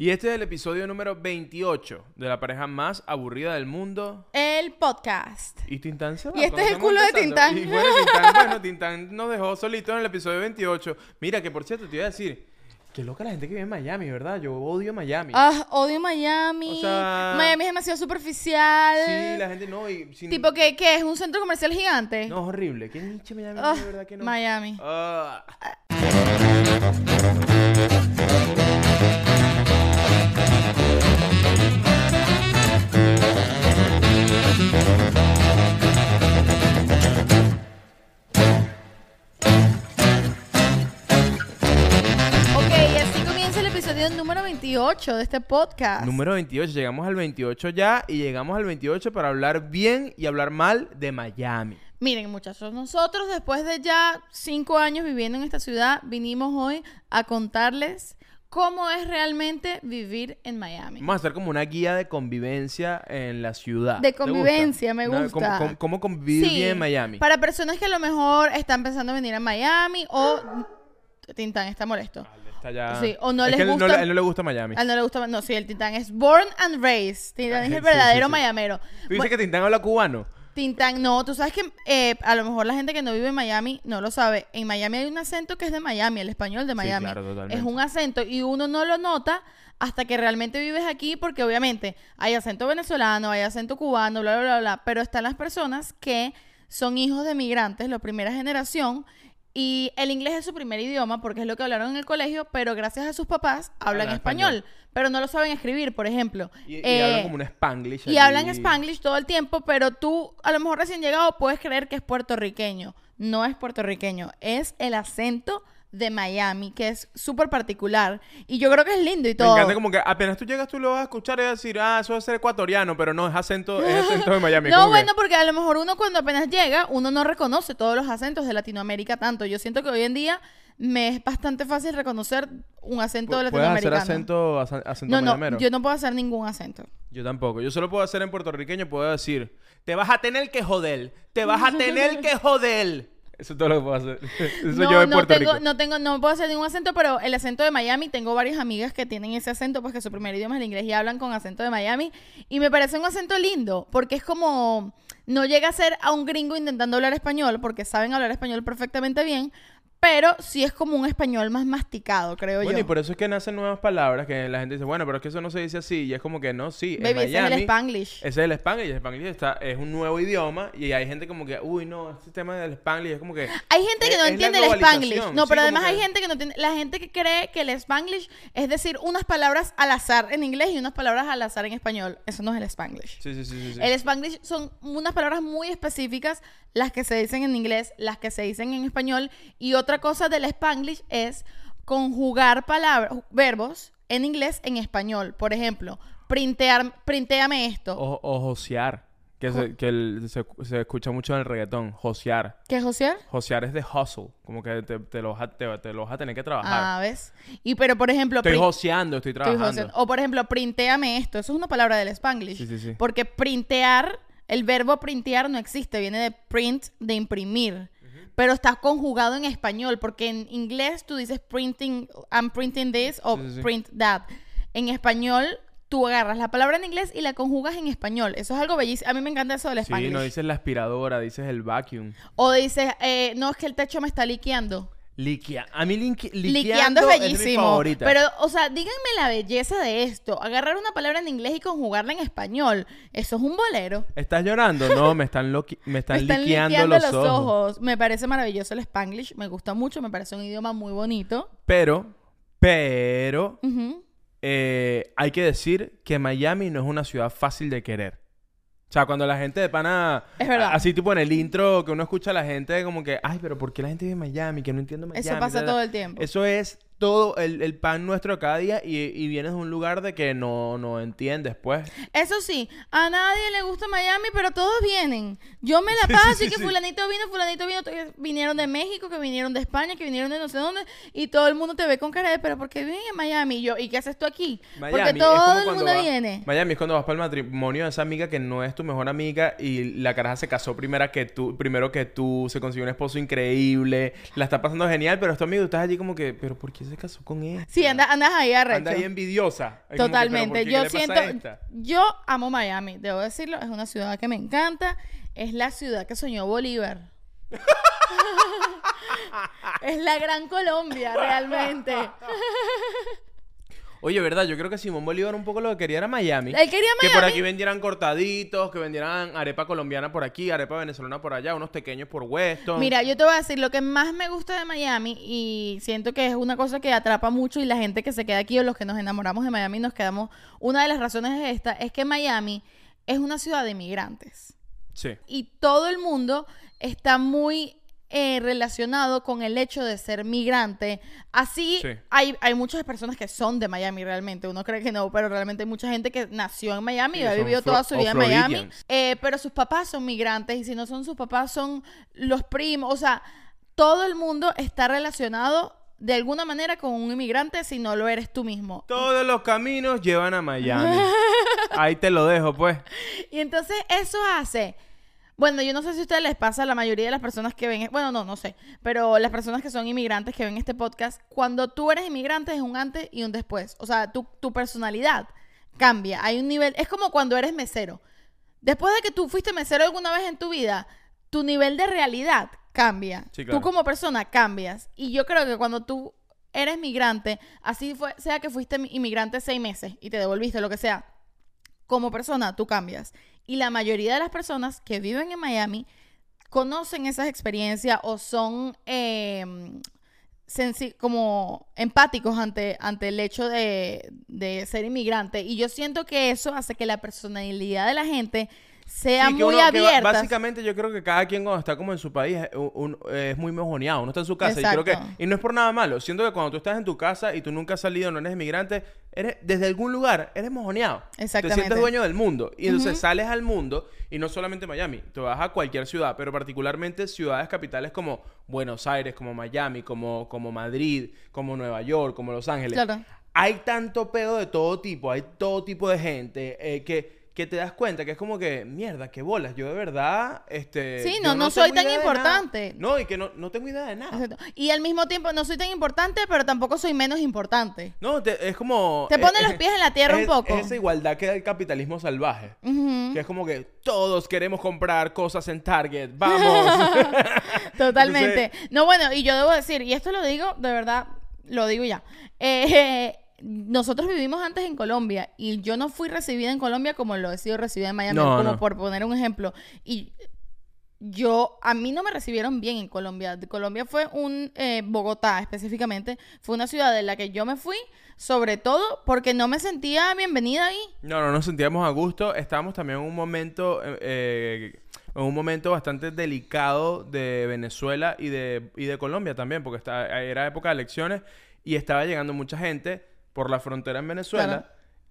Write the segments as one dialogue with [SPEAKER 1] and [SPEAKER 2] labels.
[SPEAKER 1] Y este es el episodio número 28 de la pareja más aburrida del mundo.
[SPEAKER 2] El podcast.
[SPEAKER 1] Y Tintán se va.
[SPEAKER 2] Y este es el culo de Tintán.
[SPEAKER 1] Y bueno, Tintán, bueno, Tintán nos dejó solitos en el episodio 28. Mira, que por cierto, te iba a decir, qué loca la gente que vive en Miami, ¿verdad? Yo odio Miami.
[SPEAKER 2] Ah, odio Miami.
[SPEAKER 1] O sea-
[SPEAKER 2] Miami es demasiado superficial.
[SPEAKER 1] Sí, la gente no. Y sin-
[SPEAKER 2] Tipo que, que es un centro comercial gigante.
[SPEAKER 1] No, es horrible. ¿Qué niche Miami?
[SPEAKER 2] Ah,
[SPEAKER 1] de verdad que no.
[SPEAKER 2] Miami.
[SPEAKER 1] Ah.
[SPEAKER 2] Número 28 de este podcast.
[SPEAKER 1] Número 28. Llegamos al 28 ya y llegamos al 28 para hablar bien y hablar mal de Miami.
[SPEAKER 2] Miren, muchachos, nosotros después de ya cinco años viviendo en esta ciudad, vinimos hoy a contarles cómo es realmente vivir en Miami.
[SPEAKER 1] Vamos a hacer como una guía de convivencia en la ciudad.
[SPEAKER 2] De
[SPEAKER 1] ¿Te gusta?
[SPEAKER 2] convivencia, me gusta.
[SPEAKER 1] Cómo, cómo- cómo convivir
[SPEAKER 2] Sí,
[SPEAKER 1] bien en Miami.
[SPEAKER 2] Para personas que a lo mejor están pensando en venir a Miami o Tintán está molesto.
[SPEAKER 1] Está ya-
[SPEAKER 2] Sí, o no
[SPEAKER 1] Es
[SPEAKER 2] les
[SPEAKER 1] que él
[SPEAKER 2] gusta-
[SPEAKER 1] No, le- él no le gusta Miami.
[SPEAKER 2] A él no le gusta, no, sí, el Tintán es born and raised. Tintán es
[SPEAKER 1] Sí,
[SPEAKER 2] el
[SPEAKER 1] sí,
[SPEAKER 2] verdadero
[SPEAKER 1] sí.
[SPEAKER 2] mayamero.
[SPEAKER 1] ¿Tú dices
[SPEAKER 2] Bueno,
[SPEAKER 1] que Tintán habla cubano?
[SPEAKER 2] Tintán, no, tú sabes que eh, a lo mejor la gente que no vive en Miami no lo sabe. En Miami hay un acento que es de Miami, el español de Miami.
[SPEAKER 1] claro, totalmente.
[SPEAKER 2] Es un acento y uno no lo nota hasta que realmente vives aquí porque obviamente hay acento venezolano, hay acento cubano, bla, bla, bla, bla. Pero están las personas que son hijos de migrantes, la primera generación. Y el inglés es su primer idioma porque es lo que hablaron en el colegio, pero gracias a sus papás hablan
[SPEAKER 1] Hablan
[SPEAKER 2] español,
[SPEAKER 1] español.
[SPEAKER 2] pero no lo saben escribir, por ejemplo.
[SPEAKER 1] Y, y
[SPEAKER 2] Eh,
[SPEAKER 1] hablan como un spanglish.
[SPEAKER 2] y
[SPEAKER 1] allí.
[SPEAKER 2] hablan spanglish todo el tiempo, pero tú, a lo mejor recién llegado, puedes creer que es puertorriqueño. No es puertorriqueño, es el acento de Miami, que es súper particular. Y yo creo que es lindo y
[SPEAKER 1] Me
[SPEAKER 2] todo.
[SPEAKER 1] encanta como que apenas tú llegas tú lo vas a escuchar y vas a decir, ah, eso va a ser ecuatoriano, pero no, es acento, es acento de Miami.
[SPEAKER 2] No,
[SPEAKER 1] que-
[SPEAKER 2] bueno, porque a lo mejor uno cuando apenas llega, uno no reconoce todos los acentos de Latinoamérica tanto. Yo siento que hoy en día me es bastante fácil reconocer un acento
[SPEAKER 1] ¿Puedes hacer
[SPEAKER 2] latinoamericano.
[SPEAKER 1] acento, ace- acento
[SPEAKER 2] no, no, yo no puedo hacer ningún acento.
[SPEAKER 1] Yo tampoco. Yo solo puedo hacer en puertorriqueño, puedo decir, te vas a tener que joder, te vas a tener que joder. Eso es todo lo que puedo hacer. Eso
[SPEAKER 2] no,
[SPEAKER 1] yo en
[SPEAKER 2] no
[SPEAKER 1] Puerto
[SPEAKER 2] tengo,
[SPEAKER 1] Rico.
[SPEAKER 2] no tengo, no puedo hacer ningún acento, pero el acento de Miami, tengo varias amigas que tienen ese acento, pues que su primer idioma es el inglés y hablan con acento de Miami. Y me parece un acento lindo, porque es como, no llega a ser a un gringo intentando hablar español, porque saben hablar español perfectamente bien, pero sí es como un español más masticado, creo
[SPEAKER 1] Bueno,
[SPEAKER 2] yo.
[SPEAKER 1] y por eso es que nacen nuevas palabras que la gente dice, bueno, pero es que eso no se dice así. Y es como que no, sí,
[SPEAKER 2] Baby,
[SPEAKER 1] en
[SPEAKER 2] ese es
[SPEAKER 1] Miami...
[SPEAKER 2] el Spanglish.
[SPEAKER 1] Ese es el Spanglish. El Spanglish está, es un nuevo idioma y hay gente como que, uy, no, este tema del Spanglish es como que...
[SPEAKER 2] Hay gente que
[SPEAKER 1] es-
[SPEAKER 2] no
[SPEAKER 1] es la
[SPEAKER 2] entiende el. Spanglish. No,
[SPEAKER 1] Sí,
[SPEAKER 2] pero además hay
[SPEAKER 1] que-
[SPEAKER 2] gente que no entiende. La gente que cree que el Spanglish es decir unas palabras al azar en inglés y unas palabras al azar en español. Eso no es el Spanglish.
[SPEAKER 1] Sí, sí, sí, sí. sí.
[SPEAKER 2] El Spanglish son unas palabras muy específicas, las que se dicen en inglés, las que se dicen en español. Y otra cosa del Spanglish es conjugar palabras, verbos en inglés en español. Por ejemplo, printear, printéame esto.
[SPEAKER 1] O, o josear, que, se, que el- se, se escucha mucho en el reggaetón, josear.
[SPEAKER 2] ¿Qué es josear?
[SPEAKER 1] Josear es de hustle, como que te, te lo, vas a- te, te lo vas a tener que trabajar.
[SPEAKER 2] Ah, ¿ves? Y pero, por ejemplo...
[SPEAKER 1] estoy joseando, estoy
[SPEAKER 2] Estoy
[SPEAKER 1] trabajando.
[SPEAKER 2] joseando. O por ejemplo, printéame esto. Eso es una palabra del Spanglish.
[SPEAKER 1] Sí, sí, sí.
[SPEAKER 2] Porque printear, el verbo printear no existe, viene de print, de imprimir. Pero está conjugado en español, porque en inglés tú dices printing, I'm printing this o
[SPEAKER 1] Sí, sí, sí.
[SPEAKER 2] print that. En español tú agarras la palabra en inglés y la conjugas en español. Eso es algo bellísimo. A mí me encanta eso del
[SPEAKER 1] Sí,
[SPEAKER 2] Spanglish.
[SPEAKER 1] no dices la aspiradora, dices el vacuum.
[SPEAKER 2] O dices, eh, no, es que el techo me está liqueando.
[SPEAKER 1] Liquea. A mí lique-
[SPEAKER 2] Liqueando
[SPEAKER 1] liqueando
[SPEAKER 2] es
[SPEAKER 1] mi
[SPEAKER 2] bellísimo.
[SPEAKER 1] favorita.
[SPEAKER 2] pero, o sea, díganme la belleza de esto. Agarrar una palabra en inglés y conjugarla en español. Eso es un bolero.
[SPEAKER 1] ¿Estás llorando? No, me están, loqui- me están,
[SPEAKER 2] Me están
[SPEAKER 1] liqueando,
[SPEAKER 2] liqueando
[SPEAKER 1] los, ojos.
[SPEAKER 2] Me parece maravilloso el Spanglish. Me gusta mucho. Me parece un idioma muy bonito.
[SPEAKER 1] Pero, pero, eh, hay que decir que Miami no es una ciudad fácil de querer. O sea, cuando la gente de pana...
[SPEAKER 2] Es verdad.
[SPEAKER 1] Así tipo en el intro que uno escucha a la gente como que... Ay, pero ¿por qué la gente vive en Miami? Que no entiendo Miami.
[SPEAKER 2] Eso pasa
[SPEAKER 1] ta, ta".
[SPEAKER 2] todo el tiempo.
[SPEAKER 1] Eso es todo el, el pan nuestro cada día y, y vienes de un lugar de que no, no entiendes, pues.
[SPEAKER 2] Eso sí, a nadie le gusta Miami, pero todos vienen. Yo me la paso
[SPEAKER 1] sí,
[SPEAKER 2] y que
[SPEAKER 1] sí.
[SPEAKER 2] fulanito vino, fulanito vino, que vinieron de México, que vinieron de España, que vinieron de no sé dónde, y todo el mundo te ve con cara de, pero ¿por qué viven en Miami? Y yo, ¿y qué haces tú aquí?
[SPEAKER 1] Miami
[SPEAKER 2] Porque todo el mundo viene.
[SPEAKER 1] Miami es cuando vas para el matrimonio de esa amiga que no es tu mejor amiga y la caraja se casó primera que tú, primero que tú, se consiguió un esposo increíble, la está pasando genial, pero es tu amigo estás allí como que, pero ¿por qué se casó con él.
[SPEAKER 2] Sí, andas, andas ahí arrecho.
[SPEAKER 1] Anda ahí envidiosa. Es como que, ¿pero
[SPEAKER 2] Totalmente. Yo
[SPEAKER 1] ¿Qué le pasa
[SPEAKER 2] siento, yo amo Miami, debo decirlo, es una ciudad que me encanta, es la ciudad que soñó Bolívar. es la gran Colombia, realmente.
[SPEAKER 1] Oye, ¿verdad? Yo creo que Simón Bolívar un poco lo que quería era Miami.
[SPEAKER 2] Él quería
[SPEAKER 1] Que por
[SPEAKER 2] Miami.
[SPEAKER 1] aquí vendieran cortaditos, que vendieran arepa colombiana por aquí, arepa venezolana por allá, unos pequeños por Weston.
[SPEAKER 2] Mira, yo te voy a decir lo que más me gusta de Miami y siento que es una cosa que atrapa mucho y la gente que se queda aquí o los que nos enamoramos de Miami nos quedamos. Una de las razones es esta, es que Miami es una ciudad de inmigrantes.
[SPEAKER 1] Sí.
[SPEAKER 2] y todo el mundo está muy eh, relacionado con el hecho de ser migrante. Así
[SPEAKER 1] Sí.
[SPEAKER 2] hay, hay muchas personas que son de Miami realmente. Uno cree que no, pero realmente hay mucha gente que nació en Miami y ha vivido toda su vida en Miami. Eh, pero sus papás son migrantes y si no son sus papás son los primos. O sea, todo el mundo está relacionado de alguna manera con un inmigrante si no lo eres tú mismo.
[SPEAKER 1] Todos los caminos llevan a Miami. Ahí te lo dejo, pues.
[SPEAKER 2] Y entonces eso hace. Bueno, yo no sé si a ustedes les pasa a la mayoría de las personas que ven, bueno, no, no sé, pero las personas que son inmigrantes que ven este podcast, cuando tú eres inmigrante es un antes y un después. O sea, tu, tu personalidad cambia. Hay un nivel, es como cuando eres mesero. Después de que tú fuiste mesero alguna vez en tu vida, tu nivel de realidad cambia.
[SPEAKER 1] Sí, claro.
[SPEAKER 2] Tú como persona cambias. Y yo creo que cuando tú eres migrante, así fue, sea que fuiste inmigrante seis meses y te devolviste, lo que sea, como persona tú cambias. Y la mayoría de las personas que viven en Miami conocen esas experiencias o son eh, como empáticos ante, ante el hecho de, de ser inmigrante. Y yo siento que eso hace que la personalidad de la gente sea
[SPEAKER 1] Sí,
[SPEAKER 2] muy
[SPEAKER 1] uno- que ba-
[SPEAKER 2] abierta.
[SPEAKER 1] básicamente yo creo que cada quien cuando está como en su país es, un- un- es muy mojoneado. Uno está en su casa y creo que...
[SPEAKER 2] Exacto.
[SPEAKER 1] Y no es por nada malo. Siento que cuando tú estás en tu casa y tú nunca has salido, no eres inmigrante, eres desde algún lugar eres mojoneado. Te
[SPEAKER 2] Exactamente.
[SPEAKER 1] sientes dueño del mundo. Y entonces sales al mundo y no solamente Miami. Te vas a cualquier ciudad, pero particularmente ciudades capitales como Buenos Aires, como Miami, como, como Madrid, como Nueva York, como Los Ángeles.
[SPEAKER 2] Claro.
[SPEAKER 1] Hay tanto pedo de todo tipo, hay todo tipo de gente eh, que, que te das cuenta que es como que, mierda, qué bolas. Yo de verdad, este.
[SPEAKER 2] Sí, no- no soy tan importante.
[SPEAKER 1] No, y que no, no tengo idea de nada.
[SPEAKER 2] Exacto. Y al mismo tiempo no soy tan importante, pero tampoco soy menos importante.
[SPEAKER 1] No, te- es como.
[SPEAKER 2] Te pone
[SPEAKER 1] eh,
[SPEAKER 2] los pies en la tierra un poco.
[SPEAKER 1] Es esa igualdad que da el capitalismo salvaje. Que es como que todos queremos comprar cosas en Target. ¡Vamos!
[SPEAKER 2] Totalmente. No, bueno, y yo debo decir, y esto lo digo, de verdad, lo digo ya. Eh, nosotros vivimos antes en Colombia y yo no fui recibida en Colombia como lo he sido recibida en Miami,
[SPEAKER 1] No,
[SPEAKER 2] como
[SPEAKER 1] no.
[SPEAKER 2] por poner un ejemplo. Y yo, a mí no me recibieron bien en Colombia. Colombia fue un, eh, Bogotá específicamente, fue una ciudad en la que yo me fui, sobre todo porque no me sentía bienvenida ahí.
[SPEAKER 1] No, no nos sentíamos a gusto. Estábamos también en un momento, eh, eh, en un momento bastante delicado de Venezuela y de, y de Colombia también, porque está- era época de elecciones y estaba llegando mucha gente por la frontera en Venezuela
[SPEAKER 2] Claro.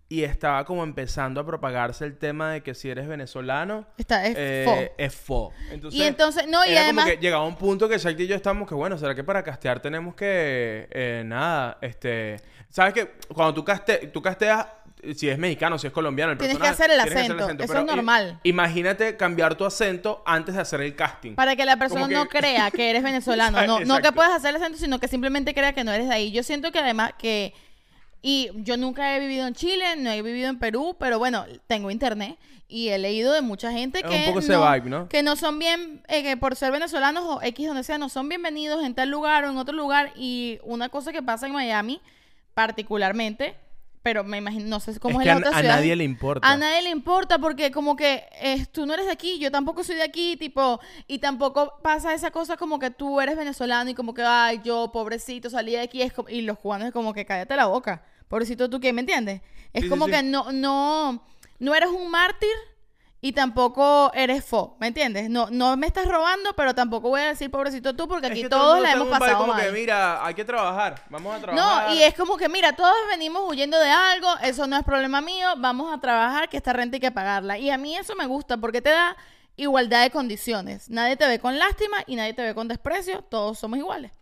[SPEAKER 1] y estaba como empezando a propagarse el tema de que si eres venezolano
[SPEAKER 2] Está, es
[SPEAKER 1] eh,
[SPEAKER 2] fo.
[SPEAKER 1] es fo. Entonces,
[SPEAKER 2] Y entonces, no, y
[SPEAKER 1] era
[SPEAKER 2] además...
[SPEAKER 1] como que llegaba un punto que Shakti y yo estamos que, bueno, ¿será que para castear tenemos que, eh, nada, este... ¿Sabes que Cuando tú, caste, tú casteas, si es mexicano, si es colombiano, el
[SPEAKER 2] Tienes que hacer el
[SPEAKER 1] tienes que
[SPEAKER 2] acento. Eso
[SPEAKER 1] pero
[SPEAKER 2] es normal.
[SPEAKER 1] imagínate cambiar tu acento antes de hacer el casting.
[SPEAKER 2] Para que la persona
[SPEAKER 1] que-
[SPEAKER 2] no crea que eres venezolano. No, no que puedas hacer el acento, sino que simplemente crea que no eres de ahí. Yo siento que además que... Y yo nunca he vivido en Chile, no he vivido en Perú, pero bueno, tengo internet y he leído de mucha gente que,
[SPEAKER 1] un poco ese
[SPEAKER 2] no,
[SPEAKER 1] vibe, ¿no?
[SPEAKER 2] que no son bien, eh, que por ser venezolanos o X donde sea, no son bienvenidos en tal lugar o en otro lugar. Y una cosa que pasa en Miami, particularmente, pero me imagino, no sé cómo
[SPEAKER 1] es
[SPEAKER 2] es,
[SPEAKER 1] que
[SPEAKER 2] en
[SPEAKER 1] a, a nadie le importa.
[SPEAKER 2] A nadie le importa porque como que eh, tú no eres de aquí, yo tampoco soy de aquí, tipo, y tampoco pasa esa cosa como que tú eres venezolano y como que, ay, yo, pobrecito, salí de aquí, es como- y los cubanos es como que cállate la boca, pobrecito tú, ¿qué? ¿Me entiendes? Es
[SPEAKER 1] Sí, sí,
[SPEAKER 2] como
[SPEAKER 1] sí.
[SPEAKER 2] que no, no, no eres un mártir y tampoco eres fo, ¿me entiendes? No, no me estás robando, pero tampoco voy a decir pobrecito tú porque
[SPEAKER 1] Es
[SPEAKER 2] aquí
[SPEAKER 1] que
[SPEAKER 2] todos la hemos pasado
[SPEAKER 1] como que,
[SPEAKER 2] mal.
[SPEAKER 1] mira, hay que trabajar. Vamos a trabajar.
[SPEAKER 2] No, y es como que, mira, todos venimos huyendo de algo, eso no es problema mío, vamos a trabajar, que esta renta hay que pagarla. Y a mí eso me gusta porque te da igualdad de condiciones. Nadie te ve con lástima y nadie te ve con desprecio, todos somos iguales.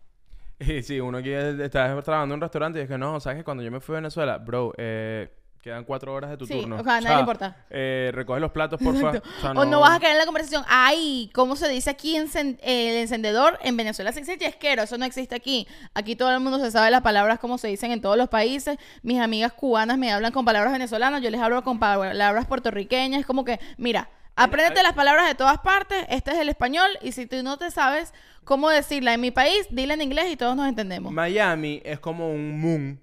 [SPEAKER 1] Y sí, uno aquí está trabajando en un restaurante y es que no, ¿sabes que Cuando yo me fui a Venezuela, bro, eh, Quedan cuatro horas de tu
[SPEAKER 2] Sí,
[SPEAKER 1] turno.
[SPEAKER 2] o sea, a nadie le importa.
[SPEAKER 1] Eh, recoge los platos, porfa. O, sea,
[SPEAKER 2] O no vas a caer en la conversación. Ay, ¿cómo se dice aquí encen- el encendedor? En Venezuela se dice yesquero, eso no existe aquí. Aquí todo el mundo se sabe las palabras como se dicen en todos los países. Mis amigas cubanas me hablan con palabras venezolanas, yo les hablo con palabras puertorriqueñas. Es como que, mira, apréndete las palabras de todas partes, este es el español, y si tú no te sabes cómo decirla en mi país, dile en inglés y todos nos entendemos.
[SPEAKER 1] Miami es como un moon.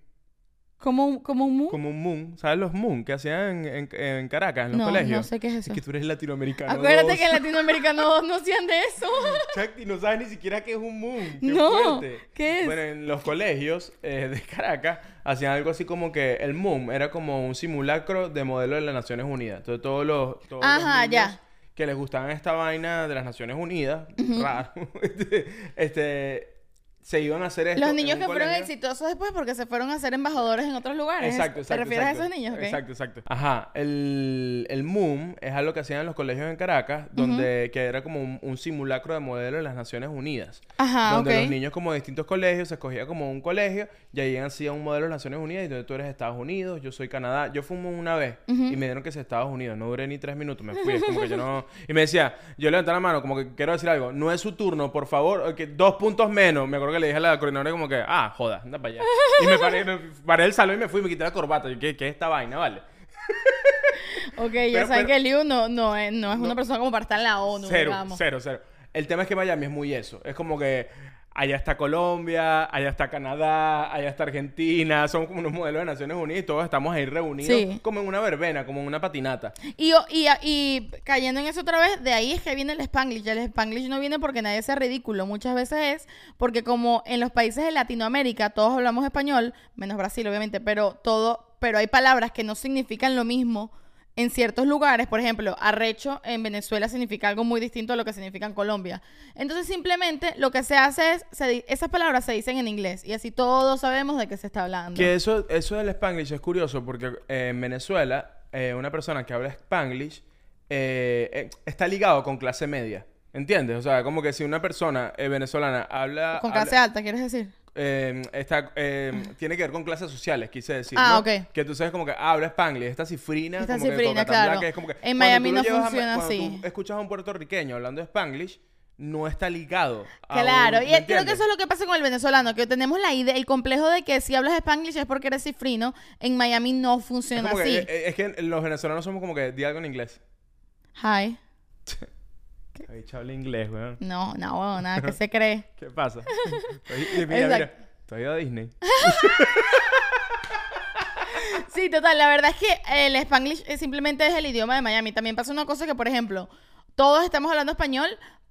[SPEAKER 2] Como un, como un mu-
[SPEAKER 1] Como un moon. ¿Sabes los moon que hacían en, en- en Caracas, en los
[SPEAKER 2] No,
[SPEAKER 1] colegios?
[SPEAKER 2] no sé qué es eso.
[SPEAKER 1] Es que tú eres latinoamericano.
[SPEAKER 2] Acuérdate que en Latinoamérica no, no hacían de eso.
[SPEAKER 1] Chuck, y no sabes ni siquiera qué es un moon. Qué
[SPEAKER 2] No,
[SPEAKER 1] fuerte.
[SPEAKER 2] ¿qué es?
[SPEAKER 1] Bueno, en los colegios eh, de Caracas hacían algo así como que el moon era como un simulacro de modelo de las Naciones Unidas. Entonces todos los, todos los
[SPEAKER 2] Ajá,
[SPEAKER 1] niños
[SPEAKER 2] ya.
[SPEAKER 1] que les gustaban esta vaina de las Naciones Unidas, raro, este, este, se iban a hacer esto.
[SPEAKER 2] Los
[SPEAKER 1] en
[SPEAKER 2] niños que fueron
[SPEAKER 1] colegio.
[SPEAKER 2] exitosos después porque se fueron a ser embajadores en otros lugares.
[SPEAKER 1] Exacto, exacto.
[SPEAKER 2] ¿Te refieres
[SPEAKER 1] exacto.
[SPEAKER 2] a esos niños? Ok.
[SPEAKER 1] Exacto, exacto. Ajá. El, el MUM es algo que hacían en los colegios en Caracas, donde que era como un, un simulacro de modelo de las Naciones Unidas.
[SPEAKER 2] Ajá,
[SPEAKER 1] donde los niños como de distintos colegios se escogía como un colegio y ahí hacían un modelo de las Naciones Unidas y donde tú eres Estados Unidos, yo soy Canadá. Yo fumo una vez y me dieron que es Estados Unidos. No duré ni tres minutos, me fui. Es como que yo no... Y me decía, yo levanté la mano como que quiero decir algo. No es su turno, por favor. dos puntos menos. Me acuerdo que le dije a la coordinadora como que, ah, joda, anda para allá. Y me paré, me paré del salón y me fui y me quité la corbata. Yo, ¿qué, qué es esta vaina, vale?
[SPEAKER 2] Ok, ya
[SPEAKER 1] Pero-
[SPEAKER 2] saben
[SPEAKER 1] pero-
[SPEAKER 2] que Liu no, no, es, no es una persona como para estar en la ONU,
[SPEAKER 1] cero,
[SPEAKER 2] digamos.
[SPEAKER 1] cero, cero. El tema es que Miami es muy eso. Es como que allá está Colombia, allá está Canadá, allá está Argentina. Son como unos modelos de Naciones Unidas y todos estamos ahí reunidos
[SPEAKER 2] Sí.
[SPEAKER 1] como en una verbena, como en una patinata.
[SPEAKER 2] Y, y, y cayendo en eso otra vez, de ahí es que viene el Spanglish. El Spanglish no viene porque nadie sea ridículo. Muchas veces es porque como en los países de Latinoamérica todos hablamos español, menos Brasil obviamente, pero todo, pero hay palabras que no significan lo mismo en ciertos lugares. Por ejemplo, arrecho en Venezuela significa algo muy distinto a lo que significa en Colombia. Entonces simplemente lo que se hace es, se esas palabras se dicen en inglés y así todos sabemos de qué se está hablando.
[SPEAKER 1] Que eso, eso del Spanglish es curioso porque eh, en Venezuela, eh, una persona que habla Spanglish eh, eh, está ligado con clase media. ¿Entiendes? O sea, como que si una persona eh, venezolana habla...
[SPEAKER 2] Con
[SPEAKER 1] habla-
[SPEAKER 2] clase alta, ¿quieres decir?
[SPEAKER 1] Eh, está, eh, tiene que ver con clases sociales, quise decir.
[SPEAKER 2] Ah,
[SPEAKER 1] ¿no?
[SPEAKER 2] ok.
[SPEAKER 1] Que tú sabes como que habla Spanglish, esta cifrina.
[SPEAKER 2] Esta
[SPEAKER 1] como que
[SPEAKER 2] cifrina,
[SPEAKER 1] Catablanca,
[SPEAKER 2] claro.
[SPEAKER 1] es como que
[SPEAKER 2] En Miami no
[SPEAKER 1] a-
[SPEAKER 2] funciona
[SPEAKER 1] cuando
[SPEAKER 2] así.
[SPEAKER 1] tú escuchas a un puertorriqueño hablando Spanglish, no está ligado. a
[SPEAKER 2] Claro,
[SPEAKER 1] un-
[SPEAKER 2] y
[SPEAKER 1] ¿me
[SPEAKER 2] creo que eso es lo que pasa con el venezolano, que tenemos la idea, el complejo de que si hablas Spanglish es porque eres cifrino, en Miami no
[SPEAKER 1] Es
[SPEAKER 2] funciona
[SPEAKER 1] que,
[SPEAKER 2] así.
[SPEAKER 1] eh, eh, es que los venezolanos somos como que di algo en inglés.
[SPEAKER 2] Hi.
[SPEAKER 1] Habla inglés, weón.
[SPEAKER 2] No, no, bueno, nada, que se cree.
[SPEAKER 1] ¿Qué pasa? Estoy- mira, mira. ¿tú has ido a Disney?
[SPEAKER 2] Sí, total, la verdad es que el Spanglish simplemente es el idioma de Miami. También pasa una cosa que, por ejemplo, todos estamos hablando español,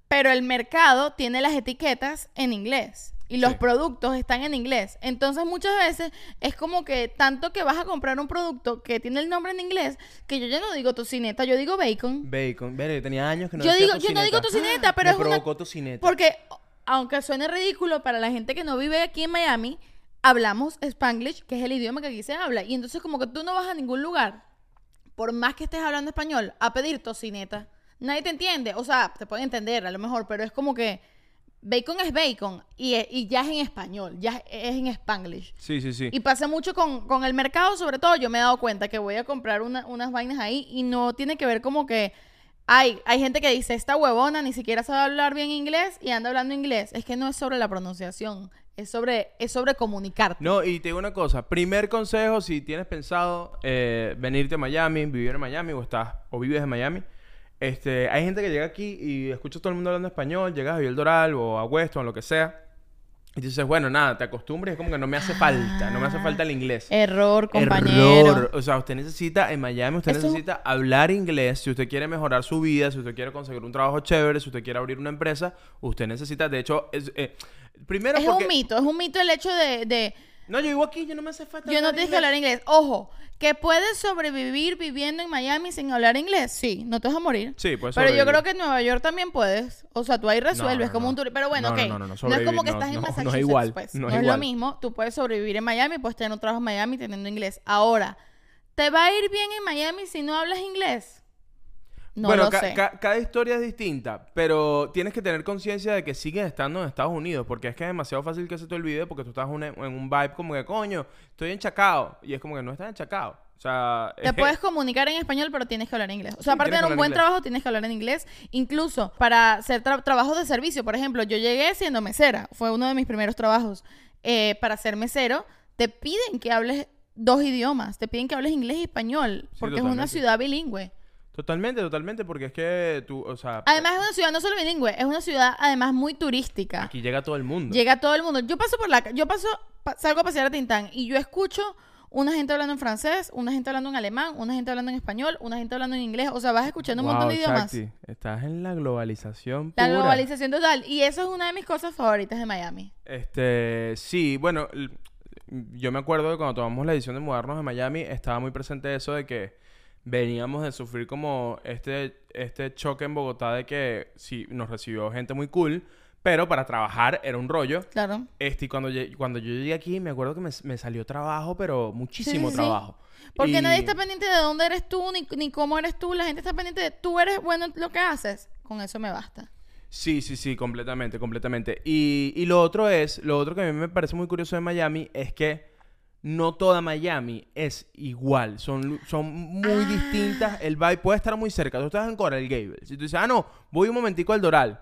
[SPEAKER 2] pero el mercado tiene las etiquetas en inglés. Y los
[SPEAKER 1] Sí.
[SPEAKER 2] productos están en inglés. Entonces, muchas veces es como que tanto que vas a comprar un producto que tiene el nombre en inglés, que yo ya no digo tocineta, yo digo bacon.
[SPEAKER 1] Bacon. Verga, yo tenía años que no
[SPEAKER 2] Yo
[SPEAKER 1] decía
[SPEAKER 2] digo- yo no digo tocineta, pero
[SPEAKER 1] Me
[SPEAKER 2] es una-
[SPEAKER 1] provocó tocineta.
[SPEAKER 2] Porque, aunque suene ridículo para la gente que no vive aquí en Miami, hablamos Spanglish, que es el idioma que aquí se habla. Y entonces, como que tú no vas a ningún lugar, por más que estés hablando español, a pedir tocineta. Nadie te entiende. O sea, te puede entender a lo mejor, pero es como que bacon es bacon y, e- y ya es en español, ya es en Spanglish.
[SPEAKER 1] Sí, sí, sí.
[SPEAKER 2] Y pasa mucho con, con el mercado, sobre todo. Yo me he dado cuenta que voy a comprar una- unas vainas ahí y no tiene que ver como que. Hay, hay gente que dice, esta huevona ni siquiera sabe hablar bien inglés y anda hablando inglés. Es que no es sobre la pronunciación, es sobre, es sobre comunicarte.
[SPEAKER 1] No, y te digo una cosa. Primer consejo, si tienes pensado eh, venirte a Miami, vivir en Miami o estás o vives en Miami, este, hay gente que llega aquí y escucha a todo el mundo hablando español, llegas a Villa El Doral o a Weston, lo que sea, y dices, bueno, nada, te acostumbres, es como que no me hace falta, no me hace falta el inglés.
[SPEAKER 2] Error, compañero.
[SPEAKER 1] Error. O sea, usted necesita, en Miami, usted
[SPEAKER 2] Eso-
[SPEAKER 1] necesita hablar inglés. Si usted quiere mejorar su vida, si usted quiere conseguir un trabajo chévere, si usted quiere abrir una empresa, usted necesita, de hecho, es, eh, primero
[SPEAKER 2] Es
[SPEAKER 1] porque...
[SPEAKER 2] un mito, es un mito el hecho de, de
[SPEAKER 1] No, yo vivo aquí, yo no me hace falta
[SPEAKER 2] yo no tienes que hablar inglés. Ojo, que puedes sobrevivir viviendo en Miami sin hablar inglés. Sí, no te vas a morir.
[SPEAKER 1] Sí, puedes
[SPEAKER 2] Pero yo creo que en Nueva York también puedes. O sea, tú ahí resuelves
[SPEAKER 1] no,
[SPEAKER 2] como
[SPEAKER 1] no.
[SPEAKER 2] un turista. Pero bueno,
[SPEAKER 1] No,
[SPEAKER 2] ok.
[SPEAKER 1] no, no, no, no,
[SPEAKER 2] No, es como que
[SPEAKER 1] no,
[SPEAKER 2] estás en
[SPEAKER 1] no, no es
[SPEAKER 2] Massachusetts,
[SPEAKER 1] igual,
[SPEAKER 2] pues.
[SPEAKER 1] no
[SPEAKER 2] No,
[SPEAKER 1] es
[SPEAKER 2] es, lo mismo. Tú puedes sobrevivir en Miami, puedes tener un trabajo en Miami teniendo inglés. Ahora, ¿te va a ir bien en Miami si no hablas inglés? No
[SPEAKER 1] bueno,
[SPEAKER 2] lo
[SPEAKER 1] ca-
[SPEAKER 2] sé.
[SPEAKER 1] ca- cada historia es distinta, pero tienes que tener conciencia de que sigues estando en Estados Unidos, porque es que es demasiado fácil que se te olvide porque tú estás una- en un vibe como que, coño, estoy enchacado. Y es como que no estás enchacado. sea,
[SPEAKER 2] Te puedes comunicar en español, pero tienes que hablar inglés. O sea, aparte de un buen
[SPEAKER 1] inglés.
[SPEAKER 2] trabajo, tienes que hablar en inglés. Incluso para hacer tra- trabajos de servicio. Por ejemplo, yo llegué siendo mesera. Fue uno de mis primeros trabajos. Eh, para ser mesero, te piden que hables dos idiomas. Te piden que hables inglés y español.
[SPEAKER 1] Sí,
[SPEAKER 2] porque es una ciudad bilingüe.
[SPEAKER 1] Totalmente, totalmente, porque es que tú, o sea,
[SPEAKER 2] Además, es una ciudad no solo bilingüe, es una ciudad además muy turística.
[SPEAKER 1] aquí llega todo el mundo.
[SPEAKER 2] Llega todo el mundo. Yo paso por la yo paso pa- salgo a pasear a Tintán y yo escucho una gente hablando en francés, una gente hablando en alemán, una gente hablando en español, una gente hablando en inglés, o sea, vas escuchando un montón de idiomas.
[SPEAKER 1] Estás en la globalización
[SPEAKER 2] La
[SPEAKER 1] pura.
[SPEAKER 2] globalización total y eso es una de mis cosas favoritas de Miami.
[SPEAKER 1] Este, sí, bueno, yo me acuerdo de cuando tomamos la decisión de mudarnos a Miami, estaba muy presente eso de que veníamos de sufrir como este, este choque en Bogotá de que sí, nos recibió gente muy cool, pero para trabajar era un rollo.
[SPEAKER 2] Claro.
[SPEAKER 1] Este, y cuando, cuando yo llegué aquí, me acuerdo que me, me salió trabajo, pero muchísimo
[SPEAKER 2] sí, sí.
[SPEAKER 1] trabajo.
[SPEAKER 2] Porque
[SPEAKER 1] Y-
[SPEAKER 2] nadie está pendiente de dónde eres tú ni, ni cómo eres tú, la gente está pendiente de tú eres bueno en lo que haces. Con eso me basta.
[SPEAKER 1] Sí, sí, sí, completamente, completamente. Y, y lo otro es, lo otro que a mí me parece muy curioso de Miami es que no toda Miami es igual. Son, son muy
[SPEAKER 2] Ah.
[SPEAKER 1] distintas. El vibe puede estar muy cerca. Tú estás en Coral Gables. Si tú dices, ah, no, voy un momentico al Doral.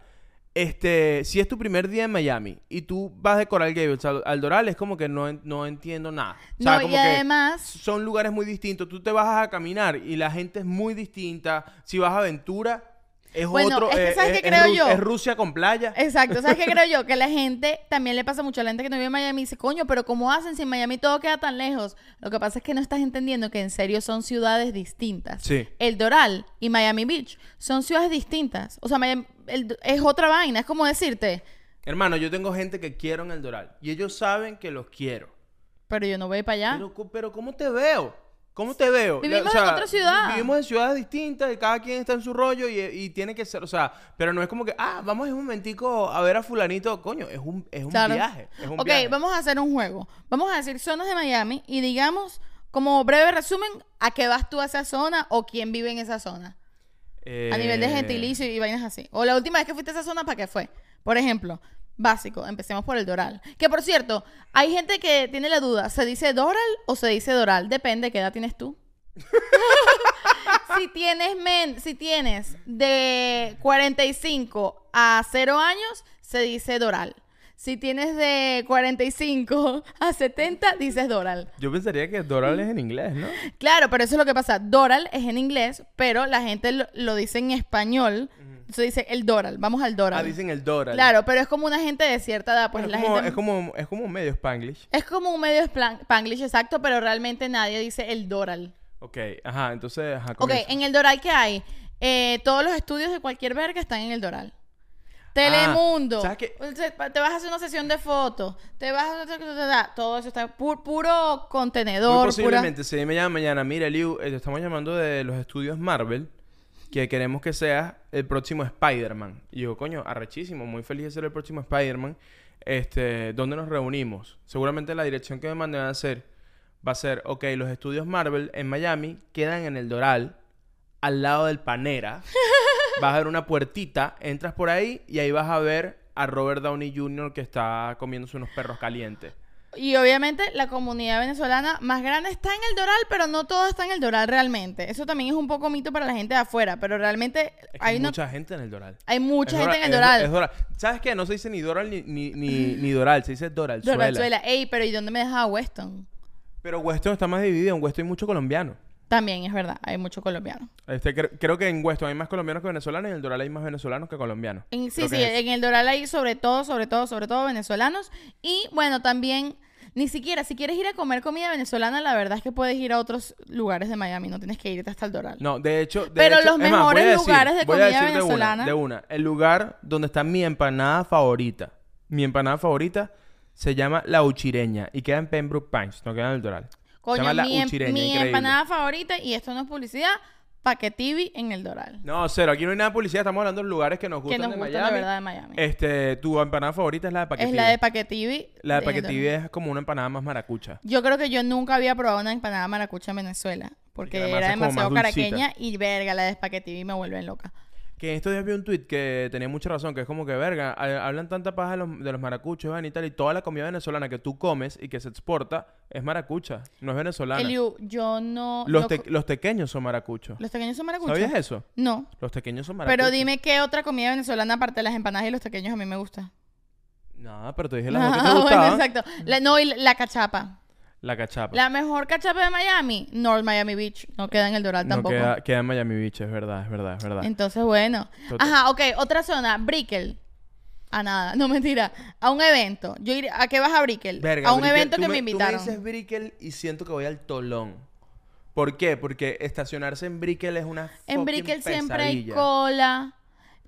[SPEAKER 1] Este, si es tu primer día en Miami y tú vas de Coral Gables al, al Doral, es como que no, no entiendo nada. O sea,
[SPEAKER 2] no,
[SPEAKER 1] como
[SPEAKER 2] y
[SPEAKER 1] que
[SPEAKER 2] además,
[SPEAKER 1] son lugares muy distintos. Tú te vas a caminar y la gente es muy distinta. Si vas a aventura, es
[SPEAKER 2] Bueno,
[SPEAKER 1] otro.
[SPEAKER 2] es que
[SPEAKER 1] eh,
[SPEAKER 2] ¿sabes
[SPEAKER 1] es-
[SPEAKER 2] qué
[SPEAKER 1] es
[SPEAKER 2] creo
[SPEAKER 1] Ru-
[SPEAKER 2] yo?
[SPEAKER 1] Es Rusia con playa.
[SPEAKER 2] Exacto, ¿sabes qué creo yo? Que la gente también le pasa mucho a la gente que no vive en Miami y dice, coño, pero ¿cómo hacen si en Miami todo queda tan lejos? Lo que pasa es que no estás entendiendo que en serio son ciudades distintas.
[SPEAKER 1] Sí.
[SPEAKER 2] El Doral y Miami Beach son ciudades distintas. O sea, Miami- el- es otra vaina, es como decirte,
[SPEAKER 1] Hermano, yo tengo gente que quiero en el Doral y ellos saben que los quiero.
[SPEAKER 2] pero yo no voy para allá.
[SPEAKER 1] Pero, pero ¿cómo te veo? ¿Cómo te veo?
[SPEAKER 2] Vivimos en otra ciudad.
[SPEAKER 1] Vivimos en ciudades distintas y cada quien está en su rollo y, y tiene que ser, o sea, pero no es como que, ah, vamos en un momentico a ver a fulanito. Coño, es un, es un
[SPEAKER 2] Claro.
[SPEAKER 1] viaje. Es un
[SPEAKER 2] ok,
[SPEAKER 1] viaje.
[SPEAKER 2] vamos a hacer un juego. Vamos a decir zonas de Miami y digamos, como breve resumen, a qué vas tú a esa zona o quién vive en esa zona. A nivel de
[SPEAKER 1] Eh,
[SPEAKER 2] gentilicio y vainas así. O la última vez que fuiste a esa zona, ¿para qué fue? Por ejemplo, básico, empecemos por el Doral. Que por cierto, hay gente que tiene la duda, ¿se dice Doral o se dice Doral? Depende, ¿qué edad tienes tú? si tienes men, si tienes de 45 a 0 años, se dice Doral. Si tienes de 45 a 70, dices Doral.
[SPEAKER 1] Yo pensaría que Doral es en inglés, ¿no?
[SPEAKER 2] Claro, pero eso es lo que pasa. Doral es en inglés, pero la gente lo, lo dice en español. Se dice el Doral. Vamos al Doral.
[SPEAKER 1] Ah, dicen el Doral.
[SPEAKER 2] Claro, pero es como una gente de cierta edad. Pues
[SPEAKER 1] Bueno,
[SPEAKER 2] la
[SPEAKER 1] es, como,
[SPEAKER 2] gente...
[SPEAKER 1] es, como, es como un medio Spanglish.
[SPEAKER 2] Es como un medio Spanglish, exacto, pero realmente nadie dice el Doral.
[SPEAKER 1] Ok, ajá, entonces, ajá,
[SPEAKER 2] Ok, en el Doral, ¿qué hay? Eh, todos los estudios de cualquier verga están en el Doral. Telemundo.
[SPEAKER 1] Ah, ¿sabes qué?
[SPEAKER 2] Te vas a hacer una sesión de fotos. Te vas a... Todo eso está... pu- puro contenedor.
[SPEAKER 1] Muy posiblemente se me llama mañana, mira, Liu, eh, te estamos llamando de los estudios Marvel, que queremos que seas el próximo Spider-Man. Y yo, coño, arrechísimo, muy feliz de ser el próximo Spider-Man. Este, ¿dónde nos reunimos? Seguramente la dirección que me manden a hacer va a ser, ok, los estudios Marvel en Miami quedan en el Doral, al lado del Panera. vas a ver una puertita, entras por ahí y ahí vas a ver a Robert Downey Jr. que está comiéndose unos perros calientes.
[SPEAKER 2] Y obviamente la comunidad venezolana más grande está en el Doral, pero no todo está en el Doral realmente. Eso también es un poco mito para la gente de afuera, pero realmente
[SPEAKER 1] Es que
[SPEAKER 2] hay,
[SPEAKER 1] mucha gente en el Doral.
[SPEAKER 2] hay mucha
[SPEAKER 1] Es
[SPEAKER 2] gente en el Doral.
[SPEAKER 1] es Doral. ¿Sabes qué? No se dice ni Doral ni, ni, ni, ni Doral, se dice Doralzuela.
[SPEAKER 2] Doralzuela. Ey, pero ¿y dónde me deja Weston?
[SPEAKER 1] Pero Weston está más dividido. En Weston hay mucho colombiano.
[SPEAKER 2] También es verdad, hay mucho colombiano.
[SPEAKER 1] Este, cre- creo que en Weston hay más colombianos que venezolanos y en el Doral hay más venezolanos que colombianos.
[SPEAKER 2] En- sí,
[SPEAKER 1] Creo
[SPEAKER 2] sí, en el Doral hay sobre todo, sobre todo, sobre todo venezolanos. Y bueno, también, ni siquiera, si quieres ir a comer comida venezolana, la verdad es que puedes ir a otros lugares de Miami, no tienes que irte hasta el Doral.
[SPEAKER 1] No, de hecho... de
[SPEAKER 2] Pero
[SPEAKER 1] hecho-
[SPEAKER 2] los
[SPEAKER 1] más,
[SPEAKER 2] mejores
[SPEAKER 1] decir-
[SPEAKER 2] lugares de comida
[SPEAKER 1] decir de una,
[SPEAKER 2] venezolana-
[SPEAKER 1] De una, El lugar donde está mi empanada favorita. Mi empanada favorita se llama La Uchireña y queda en Pembroke Pines, no queda en el Doral.
[SPEAKER 2] Coño,
[SPEAKER 1] La
[SPEAKER 2] mi, em-
[SPEAKER 1] Uchireña,
[SPEAKER 2] mi
[SPEAKER 1] increíble.
[SPEAKER 2] empanada favorita, y esto no es publicidad, Paquetivi en el Doral.
[SPEAKER 1] No, cero. Aquí no hay nada de publicidad. Estamos hablando de lugares que nos
[SPEAKER 2] que
[SPEAKER 1] gustan
[SPEAKER 2] nos
[SPEAKER 1] de
[SPEAKER 2] gustan
[SPEAKER 1] Miami.
[SPEAKER 2] de verdad de Miami.
[SPEAKER 1] Este, tu empanada favorita es la de paquetivi.
[SPEAKER 2] es la de Paquetivi.
[SPEAKER 1] La de paquetivi es como una empanada más maracucha.
[SPEAKER 2] Yo creo que yo nunca había probado una empanada maracucha en Venezuela. Porque era demasiado caraqueña y verga, la de Paquetivi me vuelven loca.
[SPEAKER 1] Que en estos días vi un tweet que tenía mucha razón, que es como que, verga, ha- hablan tanta paja de los, de los maracuchos y tal, y toda la comida venezolana que tú comes y que se exporta es maracucha, no es venezolana.
[SPEAKER 2] Eliu, yo no...
[SPEAKER 1] los,
[SPEAKER 2] no
[SPEAKER 1] te- los tequeños son maracuchos.
[SPEAKER 2] ¿Los tequeños son maracuchos?
[SPEAKER 1] ¿Sabías eso?
[SPEAKER 2] No.
[SPEAKER 1] Los tequeños son maracuchos.
[SPEAKER 2] Pero dime qué otra comida venezolana aparte de las empanadas y los tequeños a mí me gusta.
[SPEAKER 1] No, pero te dije las que te
[SPEAKER 2] Ah, bueno,
[SPEAKER 1] gustaban.
[SPEAKER 2] exacto. La- no, y la cachapa.
[SPEAKER 1] La cachapa.
[SPEAKER 2] La mejor cachapa de Miami, North Miami Beach. No queda en el Doral
[SPEAKER 1] no
[SPEAKER 2] tampoco.
[SPEAKER 1] queda, queda en Miami Beach, es verdad, es verdad, es verdad.
[SPEAKER 2] Entonces, bueno.
[SPEAKER 1] Total.
[SPEAKER 2] Ajá, ok. Otra zona, Brickell. A nada, no mentira. A un evento. Yo iré, ¿A qué vas a Brickell?
[SPEAKER 1] Verga,
[SPEAKER 2] a un
[SPEAKER 1] Brickell,
[SPEAKER 2] evento
[SPEAKER 1] tú
[SPEAKER 2] que me,
[SPEAKER 1] Tú
[SPEAKER 2] invitaron.
[SPEAKER 1] me dices Brickell y siento que voy al Tolón. ¿Por qué? Porque estacionarse en Brickell es una
[SPEAKER 2] en Brickell siempre hay cola.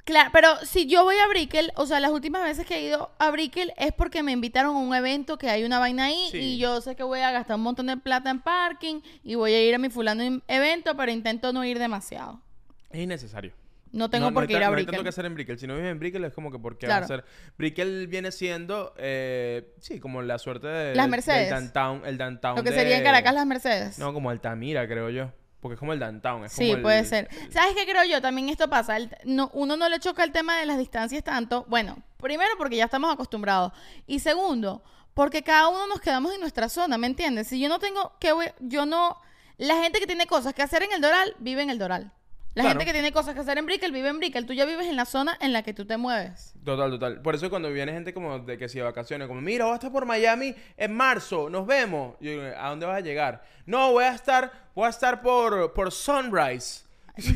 [SPEAKER 2] Claro, pero si yo voy a Brickell, o sea, las últimas veces que he ido a Brickell es porque me invitaron a un evento que hay una vaina ahí
[SPEAKER 1] Sí.
[SPEAKER 2] y yo sé que voy a gastar un montón de plata en parking y voy a ir a mi fulano en- evento, pero intento no ir demasiado.
[SPEAKER 1] Es innecesario.
[SPEAKER 2] No tengo
[SPEAKER 1] no,
[SPEAKER 2] por
[SPEAKER 1] no
[SPEAKER 2] qué ir a
[SPEAKER 1] no hay
[SPEAKER 2] Brickell.
[SPEAKER 1] tanto que hacer en Brickell. Si no vives en Brickell es como que ¿por qué
[SPEAKER 2] Claro.
[SPEAKER 1] hacer? Brickell viene siendo, eh, sí, como la suerte de,
[SPEAKER 2] Las Mercedes.
[SPEAKER 1] del downtown, el downtown
[SPEAKER 2] Lo que
[SPEAKER 1] de-
[SPEAKER 2] sería en Caracas las Mercedes.
[SPEAKER 1] No, como Altamira, creo yo. Porque es como el downtown. Es
[SPEAKER 2] Sí,
[SPEAKER 1] como el-
[SPEAKER 2] puede ser. ¿Sabes qué creo yo? También esto pasa. El- no, uno no le choca el tema de las distancias tanto. Bueno, primero porque ya estamos acostumbrados. Y segundo, porque cada uno nos quedamos en nuestra zona, ¿me entiendes? Si yo no tengo que... Yo no... La gente que tiene cosas que hacer en el Doral, vive en el Doral. La
[SPEAKER 1] Claro.
[SPEAKER 2] gente que tiene cosas que hacer en Brickell, vive en Brickell. Tú ya vives en la zona en la que tú te mueves.
[SPEAKER 1] Total, total. Por eso cuando viene gente como de que si de vacaciones, como, mira, voy a estar por Miami en marzo, nos vemos. Yo, ¿a dónde vas a llegar? No, voy a estar, voy a estar por, por Sunrise.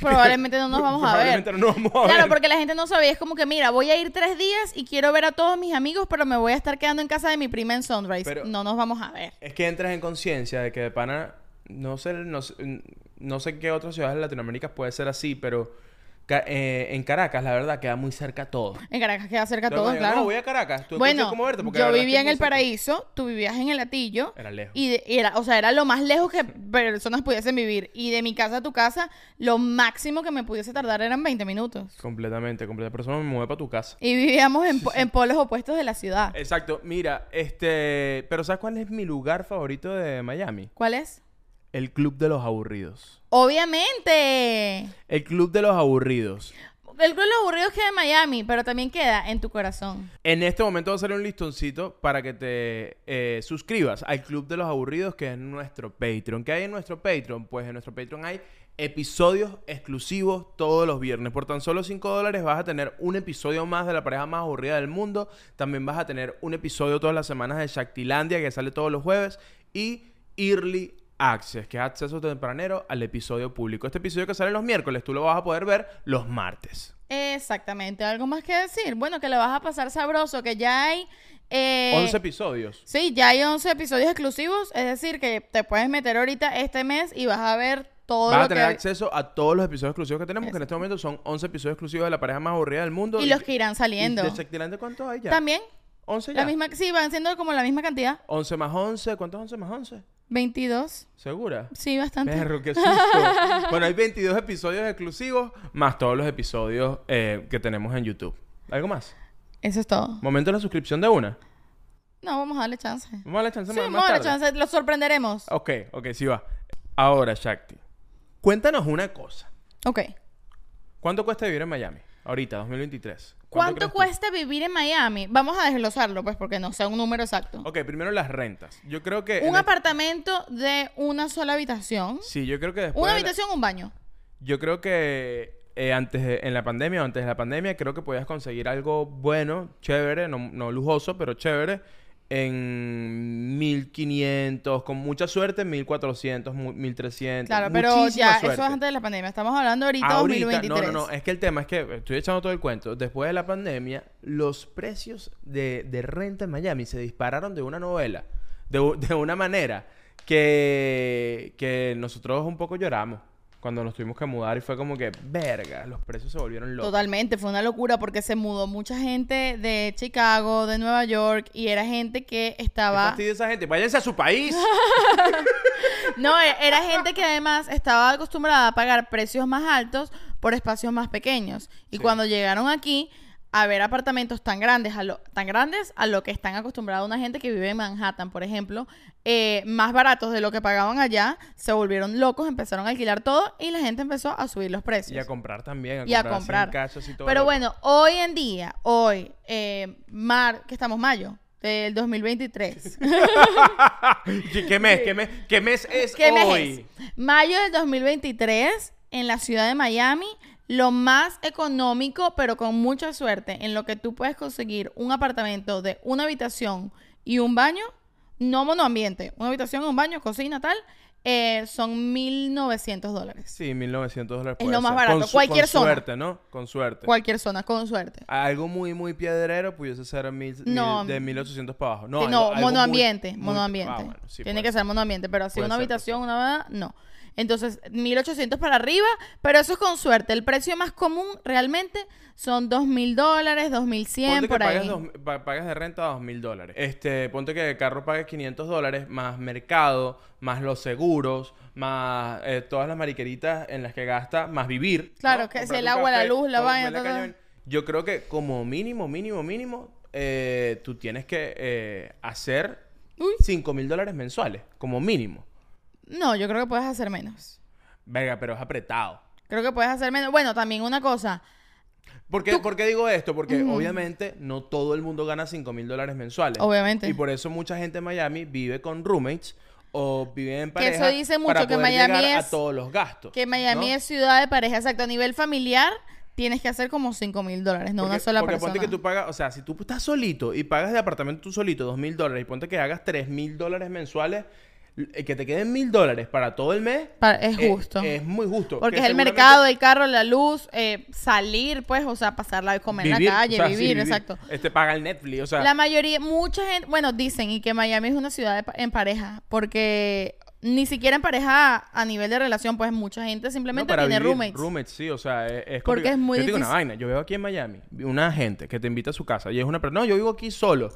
[SPEAKER 2] Probablemente no nos vamos a ver.
[SPEAKER 1] Probablemente no nos vamos a
[SPEAKER 2] Claro,
[SPEAKER 1] ver.
[SPEAKER 2] porque la gente no sabe. Es como que, mira, voy a ir tres días y quiero ver a todos mis amigos, pero me voy a estar quedando en casa de mi prima en Sunrise.
[SPEAKER 1] Pero-
[SPEAKER 2] no nos vamos a ver.
[SPEAKER 1] Es que entras en conciencia de que de pana, no sé, no, sé- no sé qué otras ciudades de Latinoamérica puede ser así, pero eh, en Caracas, la verdad, queda muy cerca todo.
[SPEAKER 2] En Caracas queda cerca todo,
[SPEAKER 1] digo,
[SPEAKER 2] claro.
[SPEAKER 1] No, voy a Caracas. ¿Tú
[SPEAKER 2] bueno,
[SPEAKER 1] cómo verte? Porque la
[SPEAKER 2] yo vivía en el
[SPEAKER 1] cerca.
[SPEAKER 2] paraíso, tú vivías en el Atillo.
[SPEAKER 1] Era lejos.
[SPEAKER 2] Y, de- y era, o sea, era lo más lejos que personas pudiesen vivir. Y de mi casa a tu casa, lo máximo que me pudiese tardar eran 20 minutos.
[SPEAKER 1] Completamente, completamente. Por eso me mudé para tu casa.
[SPEAKER 2] Y vivíamos en, po- en polos opuestos de la ciudad.
[SPEAKER 1] Exacto. Mira, este... Pero ¿sabes cuál es mi lugar favorito de Miami?
[SPEAKER 2] ¿Cuál es?
[SPEAKER 1] El Club de los Aburridos.
[SPEAKER 2] Obviamente.
[SPEAKER 1] El Club de los Aburridos.
[SPEAKER 2] El Club de los Aburridos queda en Miami, pero también queda en tu corazón.
[SPEAKER 1] En este momento va a salir un listoncito para que te eh, suscribas al Club de los Aburridos, que es nuestro Patreon. ¿Qué hay en nuestro Patreon? Pues en nuestro Patreon hay episodios exclusivos todos los viernes. Por tan solo 5 dólares vas a tener un episodio más de la pareja más aburrida del mundo. También vas a tener un episodio todas las semanas de Shaktilandia, que sale todos los jueves. Y Early Access, que es acceso tempranero al episodio público. Este episodio que sale los miércoles, tú lo vas a poder ver los martes.
[SPEAKER 2] Exactamente. ¿Algo más que decir? Bueno, que lo vas a pasar sabroso, que ya hay... eh,
[SPEAKER 1] 11 episodios.
[SPEAKER 2] Sí, ya hay 11 episodios exclusivos, es decir, que te puedes meter ahorita este mes y vas a ver todo
[SPEAKER 1] Vas a tener
[SPEAKER 2] que...
[SPEAKER 1] acceso a todos los episodios exclusivos que tenemos, que en este momento son 11 episodios exclusivos de la pareja más aburrida del mundo.
[SPEAKER 2] Y los que irán saliendo.
[SPEAKER 1] ¿Y de cuántos hay ya?
[SPEAKER 2] También,
[SPEAKER 1] 11 ya.
[SPEAKER 2] la misma, sí, van siendo como la misma cantidad.
[SPEAKER 1] 11 más 11. ¿Cuántos 11 más 11?
[SPEAKER 2] 22.
[SPEAKER 1] ¿Segura?
[SPEAKER 2] Sí, bastante.
[SPEAKER 1] Perro, qué susto. bueno, hay 22 episodios exclusivos, más todos los episodios eh, que tenemos en YouTube. ¿Algo más?
[SPEAKER 2] Eso es todo.
[SPEAKER 1] Momento de la suscripción de una.
[SPEAKER 2] No, vamos a darle chance.
[SPEAKER 1] Vamos a darle chance
[SPEAKER 2] Sí,
[SPEAKER 1] más,
[SPEAKER 2] vamos a darle
[SPEAKER 1] tarde.
[SPEAKER 2] chance. Lo sorprenderemos.
[SPEAKER 1] Ok, ok, sí va. Ahora, Shakti. Cuéntanos una cosa.
[SPEAKER 2] Ok.
[SPEAKER 1] ¿Cuánto cuesta vivir en Miami? Ahorita, 2023.
[SPEAKER 2] ¿Cuánto cuesta vivir en Miami? Vamos a desglosarlo, pues, porque no sea un número exacto.
[SPEAKER 1] Ok, primero las rentas. Yo creo que...
[SPEAKER 2] Un
[SPEAKER 1] el-
[SPEAKER 2] apartamento de una sola habitación.
[SPEAKER 1] Sí, yo creo que después...
[SPEAKER 2] Una
[SPEAKER 1] de la-
[SPEAKER 2] habitación, un baño.
[SPEAKER 1] Yo creo que eh, antes de- en la pandemia o antes de la pandemia creo que podías conseguir algo bueno, chévere, no, no lujoso, pero chévere en 1500, con mucha suerte 1400, mu- 1300.
[SPEAKER 2] Claro, pero ya,
[SPEAKER 1] suerte.
[SPEAKER 2] eso es antes de la pandemia. Estamos hablando ahorita,
[SPEAKER 1] Ahorita,
[SPEAKER 2] 2023.
[SPEAKER 1] no, no, no, es que el tema es que estoy echando todo el cuento. Después de la pandemia, los precios de, de renta en Miami se dispararon de una novela, de, de una manera que, que nosotros un poco lloramos cuando nos tuvimos que mudar y fue como que, verga, los precios se volvieron locos.
[SPEAKER 2] Totalmente, fue una locura porque se mudó mucha gente de Chicago, de Nueva York, y era gente que
[SPEAKER 1] ¿Qué
[SPEAKER 2] estaba...
[SPEAKER 1] fastidio esa gente? Váyanse a su país.
[SPEAKER 2] No, e- era gente que además estaba acostumbrada a pagar precios más altos por espacios más pequeños. Y
[SPEAKER 1] Sí.
[SPEAKER 2] cuando llegaron aquí, a ver apartamentos tan grandes a lo, tan grandes a lo que están acostumbrados una gente que vive en Manhattan, por ejemplo, eh, más baratos de lo que pagaban allá, se volvieron locos, empezaron a alquilar todo y la gente empezó a subir los precios.
[SPEAKER 1] Y a comprar también. A
[SPEAKER 2] Y a
[SPEAKER 1] comprar en
[SPEAKER 2] comprar.
[SPEAKER 1] cachos y todo
[SPEAKER 2] Pero bueno, hoy en día, hoy, eh, mar, que estamos mayo del 2023.
[SPEAKER 1] ¿Qué, mes? ¿Qué mes, qué mes es
[SPEAKER 2] ¿Qué mes
[SPEAKER 1] hoy?
[SPEAKER 2] es? Mayo del 2023, en la ciudad de Miami, lo más económico, pero con mucha suerte, en lo que tú puedes conseguir un apartamento de una habitación y un baño, no monoambiente, una habitación, un baño, cocina, tal, eh, son 1.900 dólares.
[SPEAKER 1] Sí, 1900 dólares.
[SPEAKER 2] Es lo más
[SPEAKER 1] ser.
[SPEAKER 2] barato.
[SPEAKER 1] Con
[SPEAKER 2] Cualquier
[SPEAKER 1] con
[SPEAKER 2] zona.
[SPEAKER 1] suerte, ¿no? Con suerte.
[SPEAKER 2] Cualquier zona, con suerte.
[SPEAKER 1] Algo muy, muy piedrero pudiese ser mil,
[SPEAKER 2] No.
[SPEAKER 1] mil- de 1800 para abajo. No, algo-
[SPEAKER 2] no,
[SPEAKER 1] muy-
[SPEAKER 2] monoambiente,
[SPEAKER 1] muy-
[SPEAKER 2] monoambiente.
[SPEAKER 1] Ah, bueno, sí,
[SPEAKER 2] Tiene que ser monoambiente, pero así una
[SPEAKER 1] ser,
[SPEAKER 2] habitación, una no. Entonces, 1800 para arriba, pero eso es con suerte. El precio más común realmente son 2000 dólares, 2100
[SPEAKER 1] Ponte que
[SPEAKER 2] por ahí.
[SPEAKER 1] pagas, dos- pa- pagas de renta 2000 dólares. Este, ponte que el carro pague 500 dólares, más mercado, más los seguros, más eh, todas las mariqueritas en las que gasta, más vivir.
[SPEAKER 2] Claro,
[SPEAKER 1] ¿no?
[SPEAKER 2] que
[SPEAKER 1] Comprar
[SPEAKER 2] si el agua, la luz, la vaina.
[SPEAKER 1] Yo creo que como mínimo, mínimo, mínimo, eh, tú tienes que eh, hacer
[SPEAKER 2] Uy.
[SPEAKER 1] 5 mil dólares mensuales, como mínimo.
[SPEAKER 2] No, yo creo que puedes hacer menos.
[SPEAKER 1] Verga, pero es apretado.
[SPEAKER 2] Creo que puedes hacer menos. Bueno, también una cosa.
[SPEAKER 1] ¿Por qué, por qué digo esto? Porque obviamente no todo el mundo gana 5 mil dólares mensuales.
[SPEAKER 2] Obviamente.
[SPEAKER 1] Y por eso mucha gente en Miami vive con roommates o vive en
[SPEAKER 2] Que
[SPEAKER 1] pareja.
[SPEAKER 2] eso dice mucho,
[SPEAKER 1] para
[SPEAKER 2] que
[SPEAKER 1] poder
[SPEAKER 2] Miami es-
[SPEAKER 1] a todos los gastos.
[SPEAKER 2] Que Miami
[SPEAKER 1] ¿no?
[SPEAKER 2] es ciudad de pareja, exacto. A nivel familiar, tienes que hacer como 5 mil dólares, no una
[SPEAKER 1] Porque-
[SPEAKER 2] sola
[SPEAKER 1] porque
[SPEAKER 2] persona.
[SPEAKER 1] ponte que tú pagas, o sea, si tú estás solito y pagas de apartamento tú solito 2 mil dólares y ponte que hagas 3 mil dólares mensuales, que te queden mil dólares para todo el mes.
[SPEAKER 2] Es
[SPEAKER 1] eh,
[SPEAKER 2] justo.
[SPEAKER 1] Es, muy justo.
[SPEAKER 2] Porque
[SPEAKER 1] Que
[SPEAKER 2] es el
[SPEAKER 1] seguramente
[SPEAKER 2] mercado, el carro, la luz, eh, salir, pues, o sea, pasarla, comer en la calle,
[SPEAKER 1] o sea, sí,
[SPEAKER 2] vivir, exacto.
[SPEAKER 1] Este paga el Netflix, o sea.
[SPEAKER 2] La mayoría, mucha gente, bueno, dicen y que Miami es una ciudad de en pareja, porque ni siquiera en pareja a nivel de relación, pues mucha gente simplemente tiene
[SPEAKER 1] vivir,
[SPEAKER 2] roommates.
[SPEAKER 1] Roommates, sí, o sea, es, es
[SPEAKER 2] Porque
[SPEAKER 1] complicado.
[SPEAKER 2] es muy
[SPEAKER 1] Yo digo una
[SPEAKER 2] difícil.
[SPEAKER 1] vaina. Yo veo aquí en Miami una gente que te invita a su casa y es una persona. No, yo vivo aquí solo.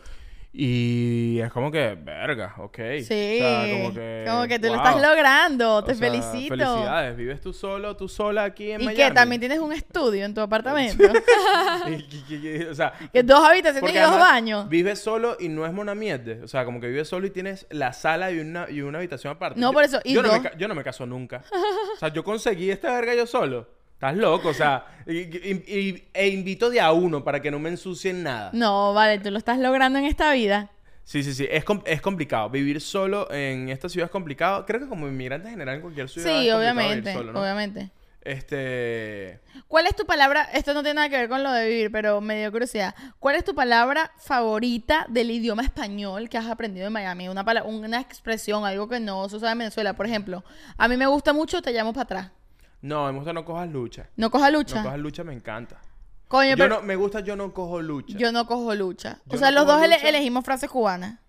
[SPEAKER 1] Y es como que, verga, ok.
[SPEAKER 2] Sí,
[SPEAKER 1] O sea, como que.
[SPEAKER 2] tú lo estás logrando,
[SPEAKER 1] O
[SPEAKER 2] te
[SPEAKER 1] sea,
[SPEAKER 2] felicito.
[SPEAKER 1] Felicidades. Vives tú solo, tú sola aquí en
[SPEAKER 2] ¿Y
[SPEAKER 1] Miami.
[SPEAKER 2] que también tienes un estudio en tu apartamento?
[SPEAKER 1] Y- y- y- y- o sea,
[SPEAKER 2] que dos habitaciones y dos baños.
[SPEAKER 1] Vives solo y no es monamierte. O sea, como que vives solo y tienes la sala y una, y una habitación aparte.
[SPEAKER 2] No,
[SPEAKER 1] Yo-
[SPEAKER 2] por eso, y
[SPEAKER 1] yo, no me, yo no me caso nunca. O sea, yo conseguí esta verga yo solo. Estás loco, o sea, y- y- y- e invito de a uno para que no me ensucien nada.
[SPEAKER 2] No, vale, tú lo estás logrando en esta vida.
[SPEAKER 1] Sí, sí, sí, es, com- es complicado. Vivir solo en esta ciudad es complicado. Creo que como inmigrante en general en cualquier ciudad. es
[SPEAKER 2] Sí,
[SPEAKER 1] complicado
[SPEAKER 2] obviamente,
[SPEAKER 1] vivir solo, ¿no?
[SPEAKER 2] obviamente.
[SPEAKER 1] Este.
[SPEAKER 2] ¿Cuál es tu palabra? Esto no tiene nada que ver con lo de vivir, pero me dio curiosidad. ¿Cuál es tu palabra favorita del idioma español que has aprendido en Miami? Una, una expresión, algo que no se usa en Venezuela. Por ejemplo, a mí me gusta mucho te llamo para atrás.
[SPEAKER 1] No, me gusta no cojas lucha.
[SPEAKER 2] No coja
[SPEAKER 1] No
[SPEAKER 2] lucha.
[SPEAKER 1] cojas lucha me encanta.
[SPEAKER 2] Coño,
[SPEAKER 1] Yo
[SPEAKER 2] pero
[SPEAKER 1] no, me gusta yo no cojo lucha.
[SPEAKER 2] yo no cojo lucha.
[SPEAKER 1] Yo
[SPEAKER 2] o sea,
[SPEAKER 1] no
[SPEAKER 2] los dos ele- elegimos frases cubanas.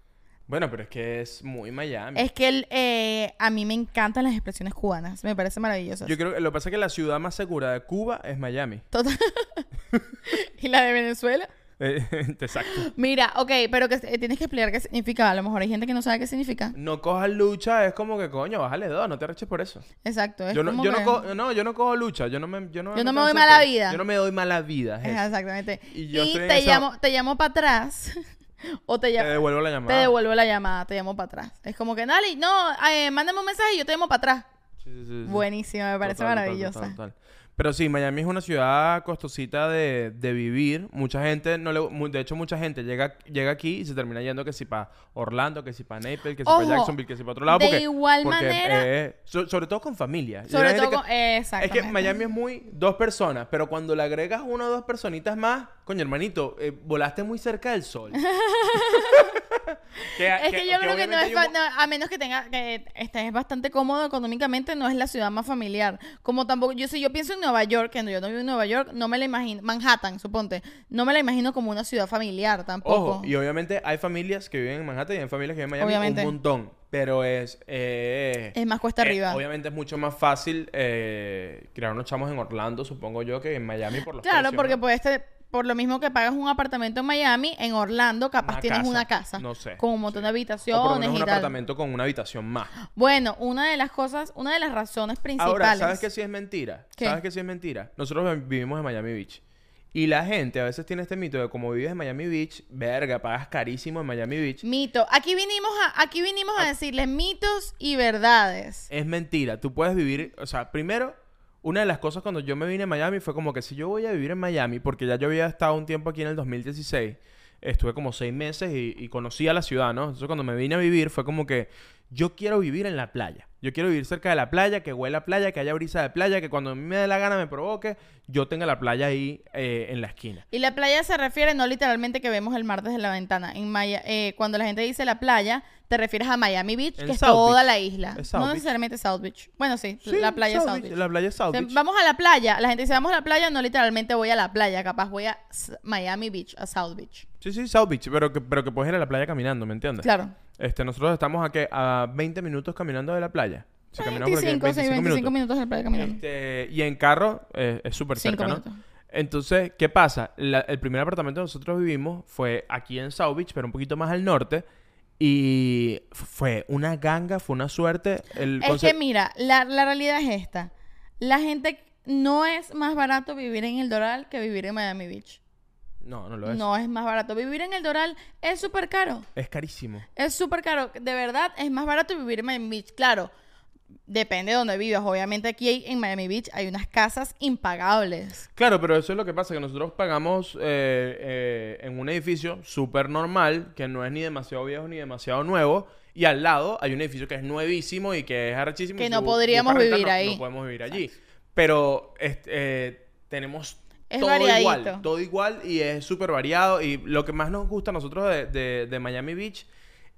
[SPEAKER 1] Bueno, pero es que es muy Miami.
[SPEAKER 2] Es que el, eh, a mí me encantan las expresiones cubanas. Me parecen maravillosas.
[SPEAKER 1] Yo creo que lo que pasa es que la ciudad más segura de Cuba es Miami.
[SPEAKER 2] Total. ¿Y la de Venezuela?
[SPEAKER 1] Exacto.
[SPEAKER 2] Mira, ok, pero que eh, tienes que explicar qué significa. A lo mejor hay gente que no sabe qué significa.
[SPEAKER 1] No cojas lucha es como que coño, bájale dos, no te arreches por eso.
[SPEAKER 2] Exacto. Es
[SPEAKER 1] Yo no,
[SPEAKER 2] como
[SPEAKER 1] yo,
[SPEAKER 2] que-
[SPEAKER 1] no cojo, no, yo no cojo lucha, yo no me, yo no
[SPEAKER 2] Yo no me doy mala vida.
[SPEAKER 1] Yo no me doy mala vida. es eso.
[SPEAKER 2] exactamente.
[SPEAKER 1] Y
[SPEAKER 2] Y,
[SPEAKER 1] yo estoy en
[SPEAKER 2] te,
[SPEAKER 1] esa-
[SPEAKER 2] llamo, te llamo para atrás. o te
[SPEAKER 1] Te
[SPEAKER 2] llamo.
[SPEAKER 1] devuelvo la
[SPEAKER 2] Te
[SPEAKER 1] llamada.
[SPEAKER 2] devuelvo la llamada, te llamo para atrás. Es como que, dale, no, eh, mándame un mensaje y yo te llamo para atrás.
[SPEAKER 1] Sí, sí, sí, sí.
[SPEAKER 2] Buenísima, me parece
[SPEAKER 1] Total, total,
[SPEAKER 2] maravillosa.
[SPEAKER 1] total, total. Pero sí, Miami es una ciudad costosita de, de vivir. Mucha gente, no le, de hecho, mucha gente llega, llega aquí y se termina yendo que si para Orlando, que si para Naples, que si para Jacksonville, que si para otro lado.
[SPEAKER 2] de
[SPEAKER 1] Porque,
[SPEAKER 2] igual
[SPEAKER 1] porque,
[SPEAKER 2] manera-
[SPEAKER 1] eh, so- sobre todo con familia.
[SPEAKER 2] Sobre todo
[SPEAKER 1] que-
[SPEAKER 2] con- eh,
[SPEAKER 1] Es que Miami es muy dos personas, pero cuando le agregas una o dos personitas más, coño, hermanito, eh, volaste muy cerca del sol.
[SPEAKER 2] Es que, yo creo que no es, no, a menos que tenga, que estés bastante cómodo económicamente, no es la ciudad más familiar. Como tampoco, yo si yo pienso en Nueva York, que yo no vivo en Nueva York, no me la imagino, Manhattan, suponte, no me la imagino como una ciudad familiar tampoco.
[SPEAKER 1] Ojo, y obviamente hay familias que viven en Manhattan y hay familias que viven en Miami
[SPEAKER 2] Obviamente.
[SPEAKER 1] un montón. Pero es... eh,
[SPEAKER 2] Es más cuesta
[SPEAKER 1] eh,
[SPEAKER 2] arriba.
[SPEAKER 1] obviamente es mucho más fácil eh, crear unos chamos en Orlando, supongo yo, que en Miami por los
[SPEAKER 2] Claro,
[SPEAKER 1] precios,
[SPEAKER 2] porque
[SPEAKER 1] ¿no?
[SPEAKER 2] puedes te- por lo mismo que pagas un apartamento en Miami, en Orlando capaz
[SPEAKER 1] Una
[SPEAKER 2] tienes
[SPEAKER 1] casa,
[SPEAKER 2] una casa.
[SPEAKER 1] no sé,
[SPEAKER 2] Con un montón de
[SPEAKER 1] O por lo
[SPEAKER 2] habitaciones
[SPEAKER 1] un
[SPEAKER 2] tal.
[SPEAKER 1] apartamento con una habitación más.
[SPEAKER 2] Bueno, una de las cosas, una de las razones principales.
[SPEAKER 1] Ahora, ¿sabes qué sí es mentira?
[SPEAKER 2] ¿Qué?
[SPEAKER 1] ¿Sabes qué sí es mentira? Nosotros vi- vivimos en Miami Beach. Y la gente a veces tiene este mito de como vives en Miami Beach, verga, pagas carísimo en Miami Beach.
[SPEAKER 2] Mito. Aquí vinimos a, aquí vinimos
[SPEAKER 1] Ah.
[SPEAKER 2] a decirles mitos y verdades.
[SPEAKER 1] Es mentira. Tú puedes vivir, o sea, primero, una de las cosas cuando yo me vine a Miami fue como que si yo voy a vivir en Miami, porque ya yo había estado un tiempo aquí en el 2016, estuve como seis meses y, y conocí a la ciudad, ¿no? Entonces cuando me vine a vivir fue como que yo quiero vivir en la playa. Yo quiero vivir cerca de la playa, que huela a playa, que haya brisa de playa, que cuando a mí me dé la gana me provoque, yo tenga la playa ahí eh, en la esquina.
[SPEAKER 2] Y la playa se refiere no literalmente que vemos el mar desde la ventana. En Maya- eh, cuando la gente dice la playa, te refieres a Miami Beach, que es
[SPEAKER 1] South
[SPEAKER 2] toda
[SPEAKER 1] Beach.
[SPEAKER 2] la isla.
[SPEAKER 1] Es
[SPEAKER 2] no necesariamente South Beach. Bueno, sí,
[SPEAKER 1] Sí,
[SPEAKER 2] la playa es
[SPEAKER 1] South
[SPEAKER 2] South
[SPEAKER 1] Beach,
[SPEAKER 2] Beach.
[SPEAKER 1] La playa es South
[SPEAKER 2] O sea,
[SPEAKER 1] Beach.
[SPEAKER 2] vamos a la playa. La gente dice, vamos a la playa, no literalmente voy a la playa. Capaz voy a Miami Beach, a South Beach.
[SPEAKER 1] Sí, sí, South Beach, pero que, pero que puedes ir a la playa caminando, ¿me entiendes?
[SPEAKER 2] Claro.
[SPEAKER 1] Este, nosotros estamos aquí a 20 minutos caminando de la playa. Si caminamos por aquí,
[SPEAKER 2] 25, sí, 25 minutos. en la playa caminando.
[SPEAKER 1] Este, y en carro eh, es súper cerca, ¿no?
[SPEAKER 2] minutos.
[SPEAKER 1] Entonces, ¿qué pasa? La- el primer apartamento que nosotros vivimos fue aquí en South Beach, pero un poquito más al norte. Y fue una ganga, fue una suerte. El
[SPEAKER 2] Es que mira, la, la realidad es esta. La gente no es más barato vivir en el Doral que vivir en Miami Beach.
[SPEAKER 1] No, no lo es.
[SPEAKER 2] No es más barato. Vivir en el Doral es súper caro.
[SPEAKER 1] Es carísimo.
[SPEAKER 2] Es súper caro. De verdad, es más barato vivir en Miami Beach. Claro, depende de dónde vivas. Obviamente aquí hay- en Miami Beach hay unas casas impagables.
[SPEAKER 1] Claro, pero eso es lo que pasa, que nosotros pagamos eh, eh, en un edificio súper normal, que no es ni demasiado viejo ni demasiado nuevo, y al lado hay un edificio que es nuevísimo y que es arrechísimo.
[SPEAKER 2] Que
[SPEAKER 1] y
[SPEAKER 2] no podríamos vivir
[SPEAKER 1] no-
[SPEAKER 2] ahí.
[SPEAKER 1] No podemos vivir allí. Pero este, eh, tenemos
[SPEAKER 2] Es
[SPEAKER 1] todo
[SPEAKER 2] variadito.
[SPEAKER 1] igual, todo igual y es súper variado. Y lo que más nos gusta a nosotros de, de- de Miami Beach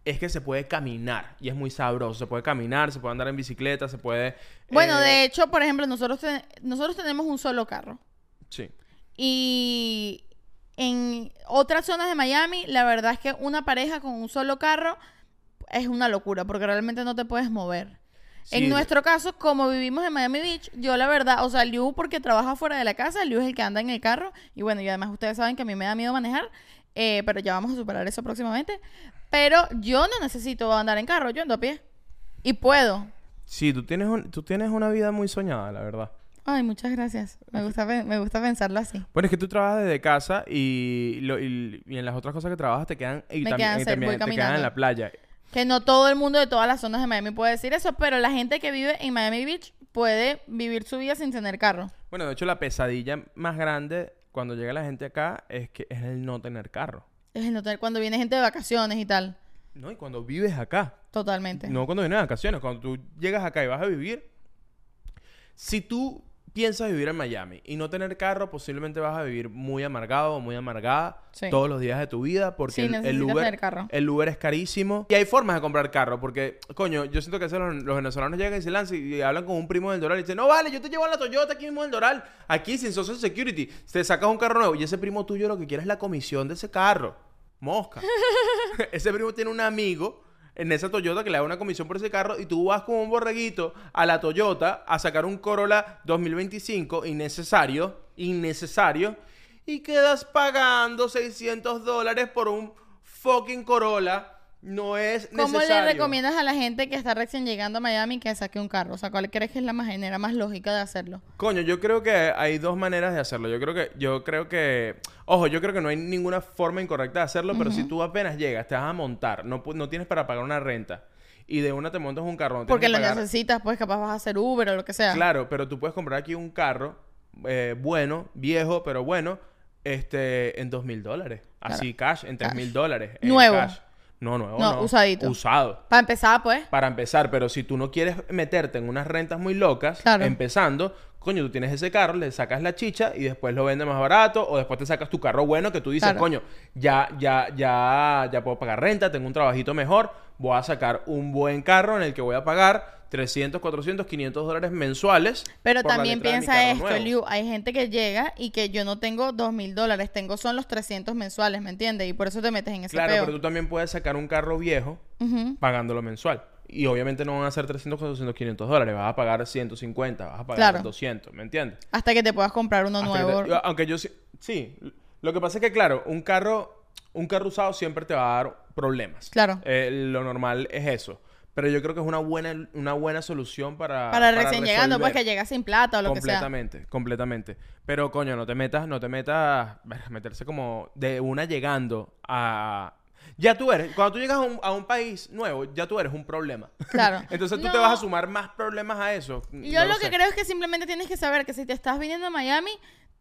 [SPEAKER 1] es que se puede caminar y es muy sabroso. Se puede caminar, se puede andar en bicicleta, se puede...
[SPEAKER 2] Bueno,
[SPEAKER 1] eh,
[SPEAKER 2] de hecho, por ejemplo, nosotros, nosotros tenemos un solo carro.
[SPEAKER 1] Sí.
[SPEAKER 2] Y en otras zonas de Miami, la verdad es que una pareja con un solo carro es una locura, porque realmente no te puedes mover.
[SPEAKER 1] Sí,
[SPEAKER 2] en nuestro caso, como vivimos en Miami Beach, yo la verdad, o sea, Liu porque trabaja fuera de la casa, Liu es el que anda en el carro, y bueno, y además ustedes saben que a mí me da miedo manejar, eh, pero ya vamos a superar eso próximamente. Pero yo no necesito andar en carro, yo ando a pie. Y puedo.
[SPEAKER 1] Sí, tú tienes, un- tú tienes una vida muy soñada, la verdad.
[SPEAKER 2] Ay, muchas gracias. Me gusta, me gusta pensarlo así.
[SPEAKER 1] Bueno, es que tú trabajas desde casa y, lo- y, y en las otras cosas que trabajas te quedan, y
[SPEAKER 2] Me
[SPEAKER 1] también,
[SPEAKER 2] quedan
[SPEAKER 1] y también te quedan en la playa.
[SPEAKER 2] Que no todo el mundo de todas las zonas de Miami puede decir eso, pero la gente que vive en Miami Beach puede vivir su vida sin tener carro.
[SPEAKER 1] Bueno, de hecho, la pesadilla más grande cuando llega la gente acá es que es el no tener carro.
[SPEAKER 2] Es el no tener- cuando viene gente de vacaciones y tal.
[SPEAKER 1] No, y cuando vives acá.
[SPEAKER 2] Totalmente.
[SPEAKER 1] No cuando vienes de vacaciones. Cuando tú llegas acá y vas a vivir. Si tú piensas vivir en Miami y no tener carro, posiblemente vas a vivir muy amargado o muy amargada
[SPEAKER 2] Sí.
[SPEAKER 1] todos los días de tu vida porque
[SPEAKER 2] Sí,
[SPEAKER 1] el- Uber,
[SPEAKER 2] tener carro.
[SPEAKER 1] el Uber es carísimo. Y hay formas de comprar carro porque, coño, yo siento que a veces los, los venezolanos llegan y se lanzan y, y hablan con un primo del Doral y dicen, no vale, yo te llevo a la Toyota aquí mismo del Doral, aquí sin Social Security. Te sacas un carro nuevo y ese primo tuyo lo que quiere es la comisión de ese carro. Mosca. ese primo tiene un amigo en esa Toyota que le da una comisión por ese carro y tú vas con un borreguito a la Toyota a sacar un Corolla 2025 innecesario, innecesario, y quedas pagando 600 dólares por un fucking Corolla. No es
[SPEAKER 2] ¿Cómo
[SPEAKER 1] necesario.
[SPEAKER 2] le recomiendas a la gente que está recién llegando a Miami que saque un carro? O sea, ¿cuál crees que es la manera más lógica de hacerlo?
[SPEAKER 1] Coño, yo creo que hay dos maneras de hacerlo. Yo creo que, yo creo que, ojo, yo creo que no hay ninguna forma incorrecta de hacerlo, pero si tú apenas llegas, te vas a montar, no, no tienes para pagar una renta y de una te montas un carro, no
[SPEAKER 2] Porque
[SPEAKER 1] que
[SPEAKER 2] lo
[SPEAKER 1] pagar-
[SPEAKER 2] necesitas, pues capaz vas a hacer Uber o lo que sea.
[SPEAKER 1] Claro, pero tú puedes comprar aquí un carro eh, bueno, viejo, pero bueno, este, en dos mil dólares. Así, cash, en tres mil dólares.
[SPEAKER 2] Nuevo.
[SPEAKER 1] cash. No, nuevo.
[SPEAKER 2] No,
[SPEAKER 1] No,
[SPEAKER 2] usadito.
[SPEAKER 1] Usado.
[SPEAKER 2] Para empezar, pues.
[SPEAKER 1] Para empezar, pero si tú no quieres meterte en unas rentas muy locas,
[SPEAKER 2] Claro.
[SPEAKER 1] empezando, coño, tú tienes ese carro, le sacas la chicha y después lo vendes más barato o después te sacas tu carro bueno que tú dices,
[SPEAKER 2] Claro.
[SPEAKER 1] coño, ya, ya, ya, ya puedo pagar renta, tengo un trabajito mejor, voy a sacar un buen carro en el que voy a pagar 300, 400, 500 dólares mensuales.
[SPEAKER 2] Pero también piensa esto,
[SPEAKER 1] nuevo.
[SPEAKER 2] Liu. Hay gente que llega y que yo no tengo dos mil dólares, tengo son los 300 mensuales, ¿me entiendes? Y por eso te metes en ese
[SPEAKER 1] Claro,
[SPEAKER 2] peo.
[SPEAKER 1] pero tú también puedes sacar un carro viejo pagándolo mensual. Y obviamente no van a ser 300, 400, 500 dólares. Vas a pagar 150, vas a pagar
[SPEAKER 2] Claro.
[SPEAKER 1] 200, ¿me entiendes?
[SPEAKER 2] Hasta que te puedas comprar uno
[SPEAKER 1] Hasta
[SPEAKER 2] nuevo.
[SPEAKER 1] te- aunque yo sí, sí. Lo que pasa es que, claro, un carro, un carro usado siempre te va a dar problemas.
[SPEAKER 2] Claro.
[SPEAKER 1] Eh, lo normal es eso. Pero yo creo que es una buena, una buena solución para.
[SPEAKER 2] Para recién llegando, pues que llega sin plata o lo que sea.
[SPEAKER 1] Completamente, completamente. Pero coño, no te metas, no te metas, meterse como de una llegando a... Ya tú eres, cuando tú llegas a un, a un país nuevo, ya tú eres un problema.
[SPEAKER 2] Claro.
[SPEAKER 1] Entonces tú
[SPEAKER 2] No.
[SPEAKER 1] te vas a sumar más problemas a eso.
[SPEAKER 2] Yo
[SPEAKER 1] No
[SPEAKER 2] lo, que creo es que simplemente tienes que saber que si te estás viniendo a Miami,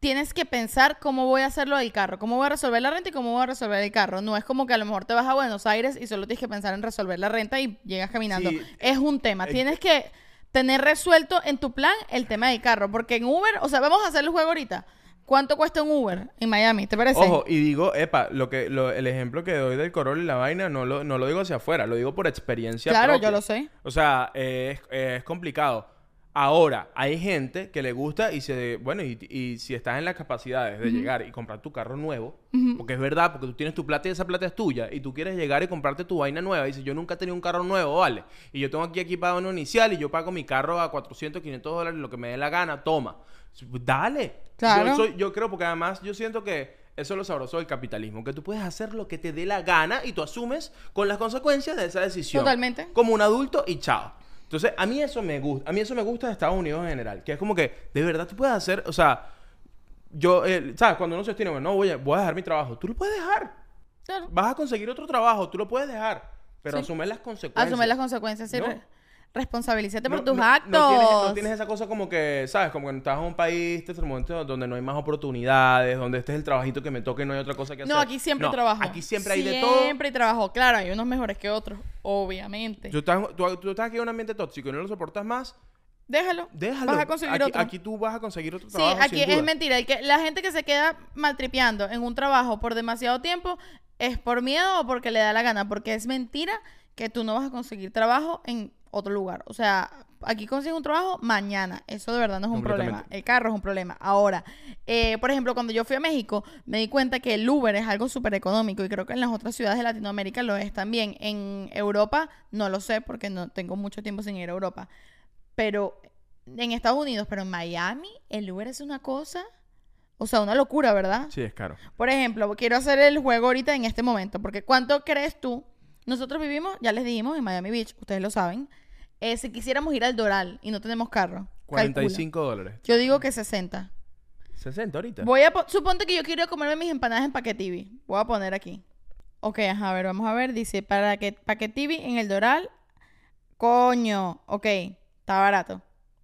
[SPEAKER 2] tienes que pensar cómo voy a hacerlo del carro, cómo voy a resolver la renta y cómo voy a resolver el carro. No es como que a lo mejor te vas a Buenos Aires y solo tienes que pensar en resolver la renta y llegas caminando.
[SPEAKER 1] Sí.
[SPEAKER 2] Es un tema.
[SPEAKER 1] Eh,
[SPEAKER 2] Tienes que tener resuelto en tu plan el tema del carro, porque en Uber, o sea, vamos a hacer el juego ahorita. ¿Cuánto cuesta un Uber en Miami? ¿Te parece?
[SPEAKER 1] Ojo, y digo, epa, lo que, lo- el ejemplo que doy del Corolla y la vaina no lo, no lo digo hacia afuera, lo digo por experiencia
[SPEAKER 2] claro,
[SPEAKER 1] propia.
[SPEAKER 2] yo lo sé.
[SPEAKER 1] O sea, es, es complicado. Ahora, hay gente que le gusta y se... Bueno, y, y si estás en las capacidades de llegar y comprar tu carro nuevo, porque es verdad, porque tú tienes tu plata y esa plata es tuya, y tú quieres llegar y comprarte tu vaina nueva, y dices, yo nunca he tenido un carro nuevo, vale, y yo tengo aquí equipado en inicial y yo pago mi carro a 400, 500 dólares, lo que me dé la gana, toma. Dale.
[SPEAKER 2] Claro.
[SPEAKER 1] Yo, soy- yo creo, porque además yo siento que eso es lo sabroso del capitalismo, que tú puedes hacer lo que te dé la gana y tú asumes con las consecuencias de esa decisión.
[SPEAKER 2] Totalmente.
[SPEAKER 1] Como un adulto y chao. Entonces, a mí eso me gusta. A mí eso me gusta de Estados Unidos en general. Que es como que, de verdad, tú puedes hacer, o sea, yo, eh, ¿sabes? Cuando uno se tiene, no, voy a, voy a dejar mi trabajo. Tú lo puedes dejar.
[SPEAKER 2] Claro.
[SPEAKER 1] Vas a conseguir otro trabajo, tú lo puedes dejar. Pero
[SPEAKER 2] Sí.
[SPEAKER 1] asume las consecuencias.
[SPEAKER 2] Asume las consecuencias. Sí,
[SPEAKER 1] No.
[SPEAKER 2] Re- Responsabilízate por
[SPEAKER 1] No-
[SPEAKER 2] tus
[SPEAKER 1] no-
[SPEAKER 2] actos.
[SPEAKER 1] No tienes, no tienes esa cosa como que, ¿sabes? Como que estás en un país, este es el momento donde no hay más oportunidades, donde este es el trabajito que me toca y no hay otra cosa que hacer.
[SPEAKER 2] No, aquí siempre trabajo.
[SPEAKER 1] Aquí siempre hay de todo.
[SPEAKER 2] Siempre hay trabajo. Claro, hay unos mejores que otros, obviamente.
[SPEAKER 1] Tú estás, tú, tú estás aquí en un ambiente tóxico y no lo soportas más,
[SPEAKER 2] Déjalo.
[SPEAKER 1] déjalo.
[SPEAKER 2] Vas a conseguir
[SPEAKER 1] aquí,
[SPEAKER 2] otro.
[SPEAKER 1] aquí tú vas a conseguir otro
[SPEAKER 2] sí,
[SPEAKER 1] trabajo.
[SPEAKER 2] aquí
[SPEAKER 1] sin
[SPEAKER 2] es mentira. El que, la gente que se queda maltripeando en un trabajo por demasiado tiempo es por miedo o porque le da la gana. Porque es mentira que tú no vas a conseguir trabajo en otro lugar. O sea, aquí consigues un trabajo mañana. Eso de verdad no es un problema. El carro es un problema. Ahora, eh, por ejemplo, cuando yo fui a México, me di cuenta que el Uber es algo súper económico y creo que en las otras ciudades de Latinoamérica lo es también. En Europa, no lo sé porque no tengo mucho tiempo sin ir a Europa. Pero en Estados Unidos, pero en Miami, el Uber es una cosa, o sea, una locura, ¿verdad?
[SPEAKER 1] Sí, es caro.
[SPEAKER 2] Por ejemplo, quiero hacer el juego ahorita en este momento, porque ¿cuánto crees tú? Nosotros vivimos, ya les dijimos, en Miami Beach, ustedes lo saben. Eh, si quisiéramos ir al Doral y no tenemos carro, calcula.
[SPEAKER 1] 45 dólares.
[SPEAKER 2] Yo digo que 60.
[SPEAKER 1] 60 ahorita.
[SPEAKER 2] Voy a po- suponte que yo quiero comerme mis empanadas en Paquetivi. Voy a poner aquí. Ok, ajá, a ver, vamos a ver. Dice, para que Paquetivi en el Doral. Coño, ok, está barato.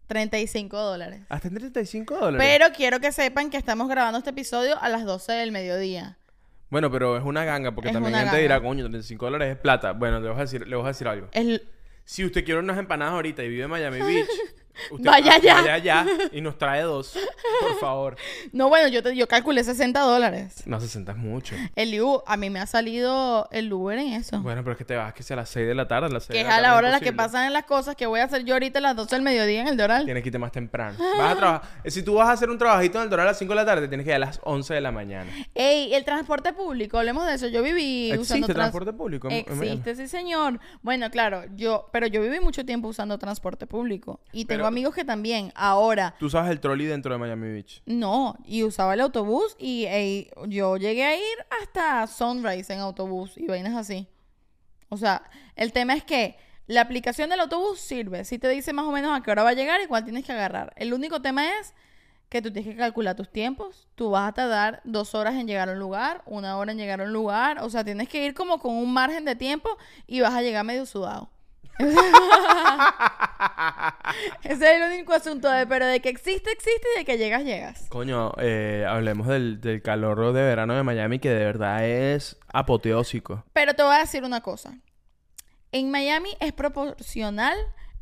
[SPEAKER 2] 35 dólares.
[SPEAKER 1] Hasta 35 dólares.
[SPEAKER 2] Pero quiero que sepan que estamos grabando este episodio a las 12 del mediodía.
[SPEAKER 1] Bueno, pero es una ganga porque
[SPEAKER 2] Es
[SPEAKER 1] también gente dirá, coño, 35 dólares es plata. Bueno, le voy a decir, le voy a decir algo.
[SPEAKER 2] El-
[SPEAKER 1] Si usted quiere unas empanadas ahorita y vive en Miami Beach, usted
[SPEAKER 2] Vaya allá.
[SPEAKER 1] vaya allá y nos trae dos, por favor.
[SPEAKER 2] No, bueno, yo, te, yo calculé 60 dólares.
[SPEAKER 1] No, 60 es mucho.
[SPEAKER 2] El Uber, a mí me ha salido el Uber en eso.
[SPEAKER 1] Bueno, pero es que te vas que sea a las 6 de la tarde, a las 6
[SPEAKER 2] que
[SPEAKER 1] de
[SPEAKER 2] es a la hora en la que pasan las cosas que voy a hacer yo ahorita a las 12 del mediodía en el Doral.
[SPEAKER 1] Tienes que irte más temprano. Vas a trabajar. eh, Si tú vas a hacer un trabajito en el Doral a las 5 de la tarde, tienes que ir a las 11 de la mañana.
[SPEAKER 2] Ey, el transporte público, hablemos de eso. Yo viví usando
[SPEAKER 1] ¿Existe
[SPEAKER 2] trans-
[SPEAKER 1] transporte público? en- en Miami?
[SPEAKER 2] Existe, sí, señor. Bueno, claro, yo, pero yo viví mucho tiempo usando transporte público. Y tengo
[SPEAKER 1] Pero-
[SPEAKER 2] amigos que también. Ahora,
[SPEAKER 1] Tú usabas el trolley dentro de Miami Beach.
[SPEAKER 2] no, y usaba el autobús y yo llegué a ir hasta Sunrise en autobús y vainas así. O sea, el tema es que la aplicación del autobús sirve. Si te dice más o menos a qué hora va a llegar y cuál tienes que agarrar. El único tema es que tú tienes que calcular tus tiempos. Tú vas a tardar dos horas en llegar a un lugar, una hora en llegar a un lugar. O sea, tienes que ir como con un margen de tiempo y vas a llegar medio sudado. Ese es el único asunto de, pero de que existe, existe y de que llegas, llegas.
[SPEAKER 1] Coño, eh, hablemos del, del calor de verano de Miami que de verdad es apoteósico.
[SPEAKER 2] Pero te voy a decir una cosa. En Miami es proporcional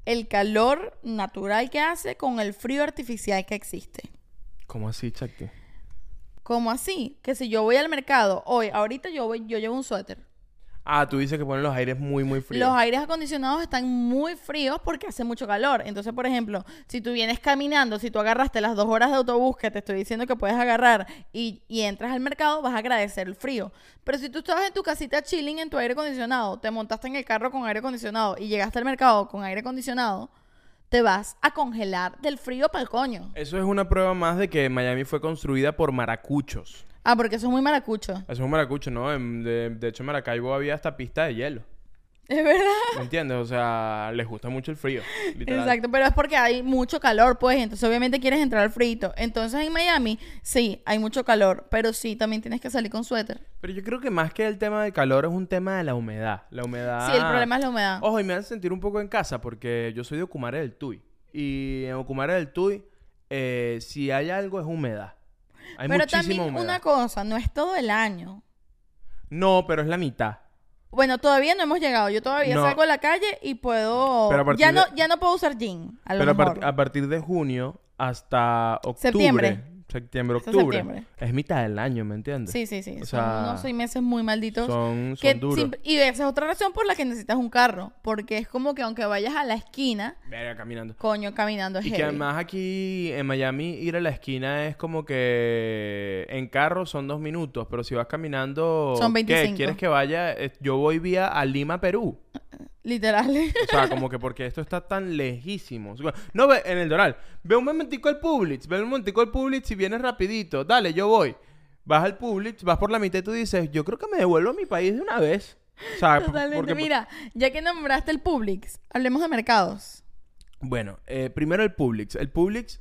[SPEAKER 2] el calor natural que hace con el frío artificial que existe.
[SPEAKER 1] ¿Cómo así, Chacti?
[SPEAKER 2] ¿Cómo así? Que si yo voy al mercado hoy, ahorita yo voy, yo llevo un suéter.
[SPEAKER 1] Ah, tú dices que ponen los aires muy, muy fríos.
[SPEAKER 2] Los aires acondicionados están muy fríos porque hace mucho calor. Entonces, por ejemplo, si tú vienes caminando, si tú agarraste las dos horas de autobús que te estoy diciendo que puedes agarrar y, y entras al mercado, vas a agradecer el frío. Pero si tú estabas en tu casita chilling en tu aire acondicionado, te montaste en el carro con aire acondicionado y llegaste al mercado con aire acondicionado, te vas a congelar del frío para el coño.
[SPEAKER 1] Eso es una prueba más de que Miami fue construida por maracuchos.
[SPEAKER 2] Ah, porque eso es muy maracucho.
[SPEAKER 1] Eso es un maracucho, ¿no? En- de, de hecho, en Maracaibo había hasta pista de hielo.
[SPEAKER 2] Es verdad.
[SPEAKER 1] ¿Me entiendes? O sea, les gusta mucho el frío. literal.
[SPEAKER 2] Exacto, pero es porque hay mucho calor, pues, entonces obviamente quieres entrar al frito. Entonces en Miami, sí, hay mucho calor, pero sí, también tienes que salir con suéter.
[SPEAKER 1] Pero yo creo que más que el tema del calor es un tema de la humedad. La humedad.
[SPEAKER 2] Sí, el problema es la humedad.
[SPEAKER 1] Ojo, y me hace sentir un poco en casa porque yo soy de Ocumare del Tuy. Y en Ocumare del Tuy, eh, si hay algo es humedad. Hay
[SPEAKER 2] pero también
[SPEAKER 1] humedad.
[SPEAKER 2] una cosa, no es todo el año.
[SPEAKER 1] No, pero es la mitad.
[SPEAKER 2] Bueno, todavía no hemos llegado. Yo todavía
[SPEAKER 1] No.
[SPEAKER 2] salgo a la calle y puedo.
[SPEAKER 1] Pero
[SPEAKER 2] ya no, ya no puedo usar jean. A lo
[SPEAKER 1] Pero a partir de junio hasta octubre.
[SPEAKER 2] Septiembre.
[SPEAKER 1] Septiembre, octubre.
[SPEAKER 2] septiembre.
[SPEAKER 1] Es mitad del año, ¿me entiendes?
[SPEAKER 2] Sí, sí, sí.
[SPEAKER 1] O
[SPEAKER 2] son unos seis meses muy malditos.
[SPEAKER 1] Son, son
[SPEAKER 2] que
[SPEAKER 1] duros.
[SPEAKER 2] y esa es otra razón por la que necesitas un carro. Porque es como que aunque vayas a la esquina,
[SPEAKER 1] Verga, caminando.
[SPEAKER 2] coño, caminando es
[SPEAKER 1] Y que además aquí en Miami ir a la esquina es como que en carro son dos minutos, pero si vas caminando...
[SPEAKER 2] Son
[SPEAKER 1] ¿qué?
[SPEAKER 2] 25.
[SPEAKER 1] ¿Quieres que vaya? Eh, Yo voy vía a Lima, Perú.
[SPEAKER 2] Literal.
[SPEAKER 1] O sea, como que porque esto está tan lejísimo. No, ve en el Doral. Ve un momentico al Publix. Ve un momentico al Publix y vienes rapidito. Dale, yo voy. Vas al Publix, vas por la mitad y tú dices, yo creo que me devuelvo a mi país de una vez. O sea,
[SPEAKER 2] Totalmente.
[SPEAKER 1] porque...
[SPEAKER 2] Mira, ya que nombraste el Publix, hablemos de mercados.
[SPEAKER 1] Bueno, eh, primero el Publix. El Publix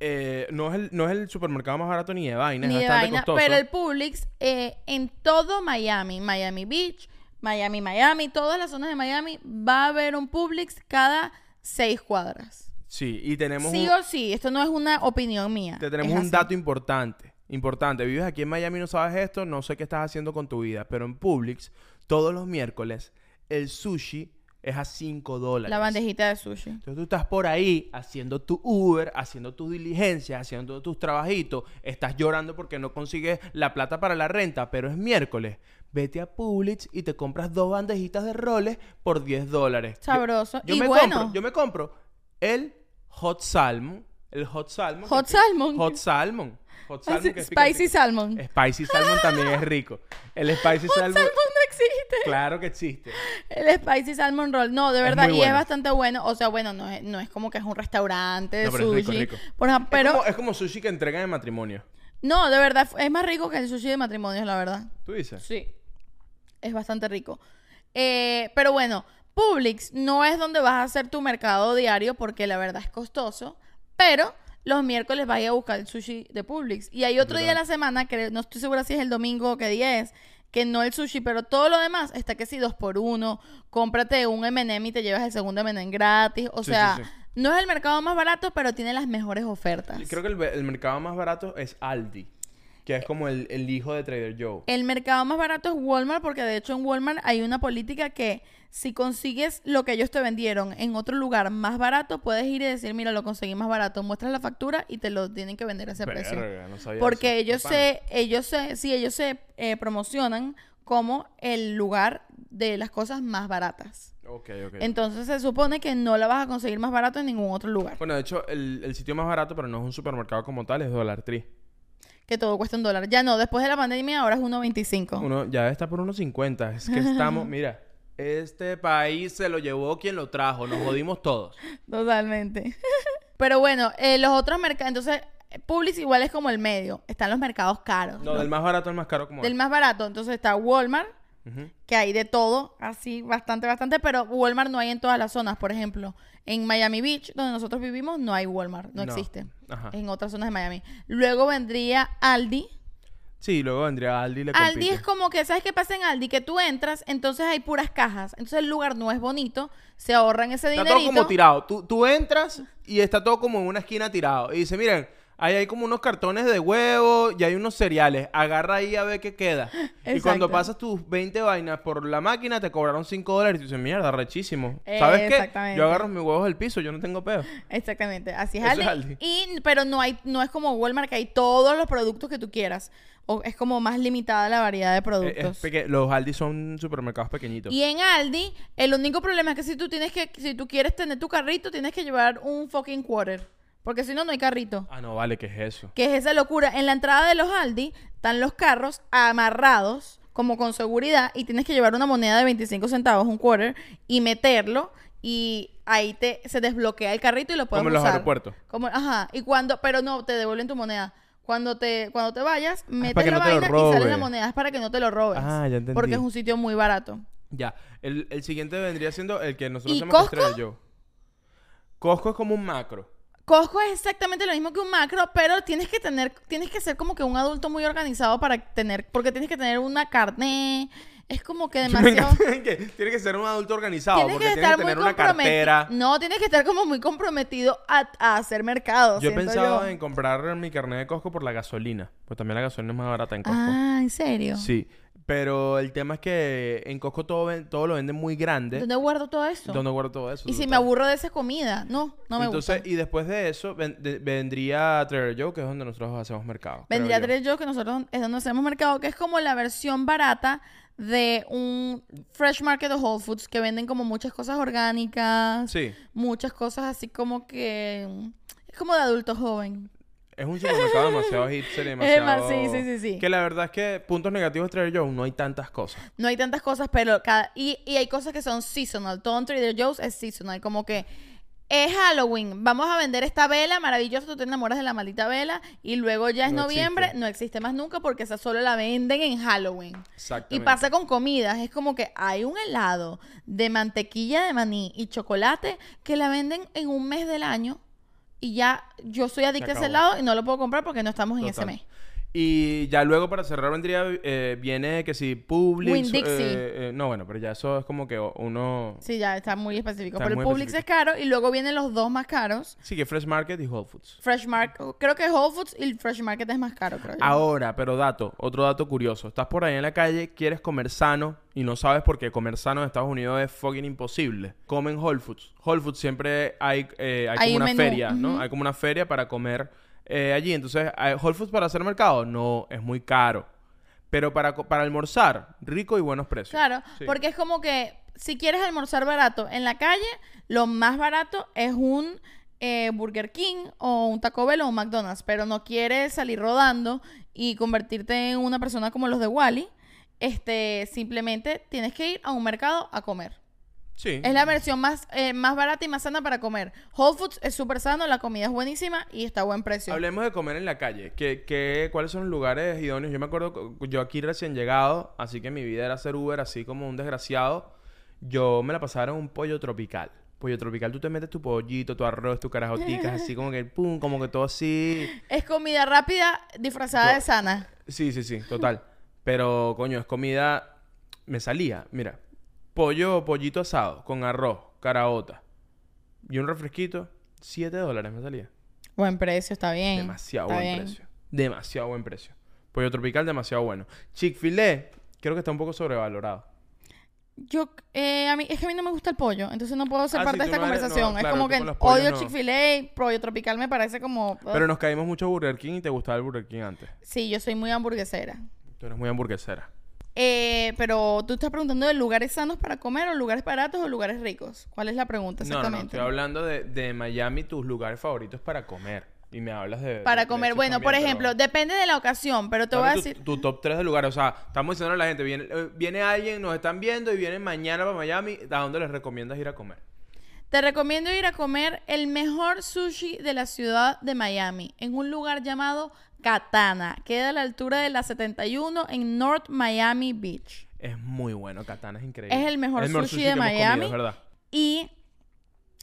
[SPEAKER 1] eh, no, es el, no es el supermercado más barato ni de vaina,
[SPEAKER 2] Ni
[SPEAKER 1] es
[SPEAKER 2] de
[SPEAKER 1] bastante
[SPEAKER 2] vaina.
[SPEAKER 1] costoso.
[SPEAKER 2] Pero el Publix eh, en todo Miami, Miami Beach, Miami, Miami, todas las zonas de Miami, va a haber un Publix cada seis cuadras.
[SPEAKER 1] Sí, y tenemos
[SPEAKER 2] Sí
[SPEAKER 1] un,
[SPEAKER 2] o sí, esto no es una opinión mía.
[SPEAKER 1] te tenemos
[SPEAKER 2] es
[SPEAKER 1] un
[SPEAKER 2] así.
[SPEAKER 1] dato importante. Importante. Vives aquí en Miami no sabes esto, no sé qué estás haciendo con tu vida. Pero en Publix, todos los miércoles, el sushi es a 5 dólares.
[SPEAKER 2] La bandejita de sushi.
[SPEAKER 1] Entonces tú estás por ahí haciendo tu Uber, haciendo tus diligencias, haciendo tus trabajitos, estás llorando porque no consigues la plata para la renta, pero es miércoles. Vete a Publix y te compras dos bandejitas de roles por 10 dólares.
[SPEAKER 2] Sabroso.
[SPEAKER 1] Yo,
[SPEAKER 2] y
[SPEAKER 1] me
[SPEAKER 2] bueno,
[SPEAKER 1] compro, yo me compro el hot salmon, el hot salmon.
[SPEAKER 2] hot salmon.
[SPEAKER 1] Hot salmon. Hot salmon que
[SPEAKER 2] spicy salmon.
[SPEAKER 1] Spicy salmon también es rico. El spicy salmon,
[SPEAKER 2] Salmon no existe.
[SPEAKER 1] claro que existe.
[SPEAKER 2] El spicy salmon roll. No, de verdad. y es bastante bueno. O sea, bueno, no es, no es como que es un restaurante de
[SPEAKER 1] No, pero es
[SPEAKER 2] sushi.
[SPEAKER 1] rico, es rico.
[SPEAKER 2] Por ejemplo,
[SPEAKER 1] Es
[SPEAKER 2] pero
[SPEAKER 1] como- es como sushi que entregan en matrimonio.
[SPEAKER 2] no, de verdad, es más rico que el sushi de matrimonio, la verdad.
[SPEAKER 1] ¿Tú dices?
[SPEAKER 2] Sí. Es bastante rico. Eh, pero bueno, Publix no es donde vas a hacer tu mercado diario porque la verdad es costoso. Pero los miércoles vas a ir a buscar el sushi de Publix. Y hay otro día de la semana, que no estoy segura si es el domingo o qué día es, que no el sushi, pero todo lo demás está que si dos por uno. Cómprate un M&M y te llevas el segundo M&M gratis. O
[SPEAKER 1] Sí,
[SPEAKER 2] sea,
[SPEAKER 1] sí, sí.
[SPEAKER 2] no es el mercado más barato, pero tiene las mejores ofertas.
[SPEAKER 1] Creo que el, el mercado más barato es Aldi, que es como el, el hijo de Trader Joe.
[SPEAKER 2] El mercado más barato es Walmart porque de hecho en Walmart hay una política que si consigues lo que ellos te vendieron en otro lugar más barato, puedes ir y decir, mira, lo conseguí más barato, muestras la factura y te lo tienen que vender a ese precio.
[SPEAKER 1] Verga, no sabía
[SPEAKER 2] Porque
[SPEAKER 1] eso.
[SPEAKER 2] ellos se, ellos se, sí, ellos se eh, promocionan como el lugar de las cosas más baratas.
[SPEAKER 1] Ok, ok.
[SPEAKER 2] Entonces se supone que no la vas a conseguir más barato en ningún otro lugar.
[SPEAKER 1] Bueno, de hecho, el, el sitio más barato, pero no es un supermercado como tal, es Dollar Tree.
[SPEAKER 2] Que todo cuesta un dólar. Ya no, después de la pandemia ahora es 1.25.
[SPEAKER 1] Uno ya está por unos 50. Es que estamos, mira, este país se lo llevó quien lo trajo. Nos jodimos todos.
[SPEAKER 2] Totalmente. Pero bueno, eh, los otros mercados, entonces, Publix igual es como el medio. Están los mercados caros.
[SPEAKER 1] No,
[SPEAKER 2] ¿no?
[SPEAKER 1] del más barato al más caro como
[SPEAKER 2] Del
[SPEAKER 1] es.
[SPEAKER 2] más barato, entonces está Walmart, Que hay de todo, así bastante, bastante, pero Walmart no hay en todas las zonas. Por ejemplo, en Miami Beach, donde nosotros vivimos, no hay Walmart, no,
[SPEAKER 1] No.
[SPEAKER 2] existe.
[SPEAKER 1] Ajá.
[SPEAKER 2] En otras zonas de Miami. Luego vendría Aldi.
[SPEAKER 1] Sí, luego vendría Aldi y le
[SPEAKER 2] Aldi
[SPEAKER 1] compite.
[SPEAKER 2] es como que, ¿sabes qué pasa en Aldi? Que tú entras, entonces hay puras cajas. Entonces el lugar no es bonito, se ahorran ese
[SPEAKER 1] Está
[SPEAKER 2] dinerito.
[SPEAKER 1] todo como tirado. Tú, tú entras y está todo como en una esquina tirado. Y dice, miren, ahí hay como unos cartones de huevo y hay unos cereales. Agarra ahí a ver qué queda. Y cuando
[SPEAKER 2] Exacto.
[SPEAKER 1] pasas tus 20 vainas por la máquina, te cobraron 5 dólares. Y tú dices, mierda, rechísimo. ¿Sabes qué? Yo agarro mis huevos del piso, yo no tengo peo.
[SPEAKER 2] Exactamente, así es
[SPEAKER 1] Eso
[SPEAKER 2] Aldi.
[SPEAKER 1] es Aldi.
[SPEAKER 2] Y, pero no hay, no es como Walmart que hay todos los productos que tú quieras. O es como más limitada la variedad de
[SPEAKER 1] Eh, es
[SPEAKER 2] productos.
[SPEAKER 1] los Aldi son supermercados pequeñitos.
[SPEAKER 2] y en Aldi, el único problema es que si tú tienes que, si tú quieres tener tu carrito, tienes que llevar un fucking quarter. Porque si no, no hay carrito.
[SPEAKER 1] Ah, no, vale, ¿qué es eso?
[SPEAKER 2] Que es esa locura. En la entrada de los Aldi están los carros amarrados, como con seguridad, y tienes que llevar una moneda de 25 centavos, un quarter, y meterlo. Y ahí te, se desbloquea el carrito y lo puedes
[SPEAKER 1] Como en los
[SPEAKER 2] usar.
[SPEAKER 1] aeropuertos.
[SPEAKER 2] Como, ajá. Y cuando, pero no, te devuelven tu moneda. Cuando te, cuando te vayas, metes
[SPEAKER 1] para que
[SPEAKER 2] la
[SPEAKER 1] no
[SPEAKER 2] vaina y sale la
[SPEAKER 1] robe.
[SPEAKER 2] moneda. Es para que no te lo robes.
[SPEAKER 1] Ah, ya entendí.
[SPEAKER 2] Porque es un sitio muy barato.
[SPEAKER 1] Ya. El, el siguiente vendría siendo el que nosotros
[SPEAKER 2] ¿Y
[SPEAKER 1] hacemos que es
[SPEAKER 2] Costco?
[SPEAKER 1] Joe. Costco es como un macro.
[SPEAKER 2] Costco es exactamente lo mismo que un macro, pero tienes que tener, tienes que ser como que un adulto muy organizado para tener, porque tienes que tener una carnet, es como que demasiado...
[SPEAKER 1] encanta que ser un adulto organizado
[SPEAKER 2] Tienes
[SPEAKER 1] porque
[SPEAKER 2] que
[SPEAKER 1] tienes
[SPEAKER 2] estar
[SPEAKER 1] que
[SPEAKER 2] muy
[SPEAKER 1] tener una
[SPEAKER 2] comprometido.
[SPEAKER 1] cartera.
[SPEAKER 2] No, tienes que estar como muy comprometido a, a hacer mercado.
[SPEAKER 1] Yo he pensado
[SPEAKER 2] yo.
[SPEAKER 1] en comprar mi carnet de Costco por la gasolina. Pues también la gasolina es más barata en Costco.
[SPEAKER 2] Ah, ¿en serio?
[SPEAKER 1] Sí. Pero el tema es que en Costco todo, ven- todo lo venden muy grande.
[SPEAKER 2] ¿Dónde guardo todo eso?
[SPEAKER 1] ¿Dónde guardo todo eso?
[SPEAKER 2] y si me aburro de esa comida, no, no me
[SPEAKER 1] Entonces,
[SPEAKER 2] gusta.
[SPEAKER 1] y después de eso, ven- de- vendría Trader Joe, que es donde nosotros hacemos mercado.
[SPEAKER 2] Vendría. Trader Joe, que nosotros es donde hacemos mercado, que es como la versión barata de un Fresh Market o Whole Foods, que venden como muchas cosas orgánicas,
[SPEAKER 1] Sí.
[SPEAKER 2] muchas cosas así como que... Es como de adulto joven.
[SPEAKER 1] Es un supermercado demasiado hipster y demasiado...
[SPEAKER 2] dema- sí, sí, sí, sí.
[SPEAKER 1] Que la verdad es que puntos negativos de Trader Joe no hay tantas cosas.
[SPEAKER 2] No hay tantas cosas, pero cada... Y, y hay cosas que son seasonal. Todo en Trader Joe's es seasonal. Como que es Halloween. Vamos a vender esta vela maravillosa. Tú te enamoras de la maldita vela. Y luego ya es
[SPEAKER 1] No
[SPEAKER 2] noviembre.
[SPEAKER 1] existe.
[SPEAKER 2] No existe más nunca porque esa solo la venden en Halloween. Y pasa con comidas. Es como que hay un helado de mantequilla de maní y chocolate que la venden en un mes del año. Y ya yo soy adicta a ese helado y no lo puedo comprar porque no estamos en ese mes.
[SPEAKER 1] Y ya luego para cerrar vendría, eh, viene que si Publix... Eh, eh, no, bueno, pero ya eso es como que uno...
[SPEAKER 2] Sí, ya está muy específico.
[SPEAKER 1] Está
[SPEAKER 2] pero el Publix
[SPEAKER 1] específico.
[SPEAKER 2] es caro y luego vienen los dos más caros.
[SPEAKER 1] Sí, que Fresh Market y Whole Foods.
[SPEAKER 2] Fresh Market, creo que Whole Foods y el Fresh Market es más caro, creo.
[SPEAKER 1] Ahora, pero dato, otro dato curioso. Estás por ahí en la calle, quieres comer sano y no sabes por qué comer sano en Estados Unidos es fucking imposible. Comen Whole Foods. Whole Foods siempre hay, eh, hay como
[SPEAKER 2] un
[SPEAKER 1] una
[SPEAKER 2] menú,
[SPEAKER 1] feria, ¿no? Hay como una feria para comer eh, allí. Entonces, ¿hay Whole Foods para hacer mercado? No, es muy caro. Pero para, para almorzar, rico y buenos precios.
[SPEAKER 2] Claro,
[SPEAKER 1] Sí.
[SPEAKER 2] porque es como que si quieres almorzar barato en la calle, lo más barato es un eh, Burger King o un Taco Bell o un McDonald's, pero no quieres salir rodando y convertirte en una persona como los de Wally, este, simplemente tienes que ir a un mercado a comer.
[SPEAKER 1] Sí.
[SPEAKER 2] Es la versión más, eh, más barata y más sana para comer. Whole Foods es súper sano, la comida es buenísima y está a buen precio.
[SPEAKER 1] Hablemos de comer en la calle. ¿Qué, qué, cuáles son los lugares idóneos? Yo me acuerdo, yo aquí recién llegado, así que mi vida era hacer Uber así como un desgraciado. Yo me la pasaba en un pollo tropical. Pollo tropical, tú te metes tu pollito, tu arroz, tu carajoticas, así como que pum, como que todo así.
[SPEAKER 2] Es comida rápida disfrazada
[SPEAKER 1] Yo-
[SPEAKER 2] de sana.
[SPEAKER 1] Sí, sí, sí, total. Pero, coño, es comida. Me salía, mira. Pollo, pollito asado, con arroz, caraota. Y un refresquito, 7 dólares me salía.
[SPEAKER 2] Buen precio, está bien.
[SPEAKER 1] Demasiado
[SPEAKER 2] está
[SPEAKER 1] buen
[SPEAKER 2] bien.
[SPEAKER 1] precio. Demasiado buen precio. Pollo tropical, demasiado bueno. Chick-fil-A, creo que está un poco sobrevalorado.
[SPEAKER 2] Yo, eh, a mí, es que a mí no me gusta el pollo, entonces no puedo ser
[SPEAKER 1] Ah,
[SPEAKER 2] parte de esta
[SPEAKER 1] no eres- no,
[SPEAKER 2] conversación.
[SPEAKER 1] claro,
[SPEAKER 2] es como que
[SPEAKER 1] pollos
[SPEAKER 2] odio
[SPEAKER 1] no.
[SPEAKER 2] Chick-fil-A, pollo tropical me parece como...
[SPEAKER 1] Pero nos caímos mucho Burger King y te gustaba el Burger King antes.
[SPEAKER 2] Sí, yo soy muy hamburguesera.
[SPEAKER 1] Tú eres muy hamburguesera.
[SPEAKER 2] Eh, pero tú estás preguntando de lugares sanos para comer o lugares baratos o lugares ricos. ¿Cuál es la pregunta
[SPEAKER 1] No, no, no.
[SPEAKER 2] exactamente?
[SPEAKER 1] Estoy hablando de, de Miami, tus lugares favoritos para comer. Y me hablas de...
[SPEAKER 2] para
[SPEAKER 1] de
[SPEAKER 2] comer, bueno, por ejemplo,
[SPEAKER 1] pero-
[SPEAKER 2] depende de la ocasión, pero te voy a
[SPEAKER 1] tu,
[SPEAKER 2] decir...
[SPEAKER 1] tu top 3 de lugares. O sea, estamos diciendo a la gente, viene, eh, viene alguien, nos están viendo y vienen mañana para Miami. ¿A dónde les recomiendas ir a comer?
[SPEAKER 2] Te recomiendo ir a comer el mejor sushi de la ciudad de Miami, en un lugar llamado Katana. Queda a la altura de la 71 en North Miami Beach.
[SPEAKER 1] Es muy bueno, Katana es increíble.
[SPEAKER 2] Es el mejor sushi de Miami.
[SPEAKER 1] comido, verdad.
[SPEAKER 2] Y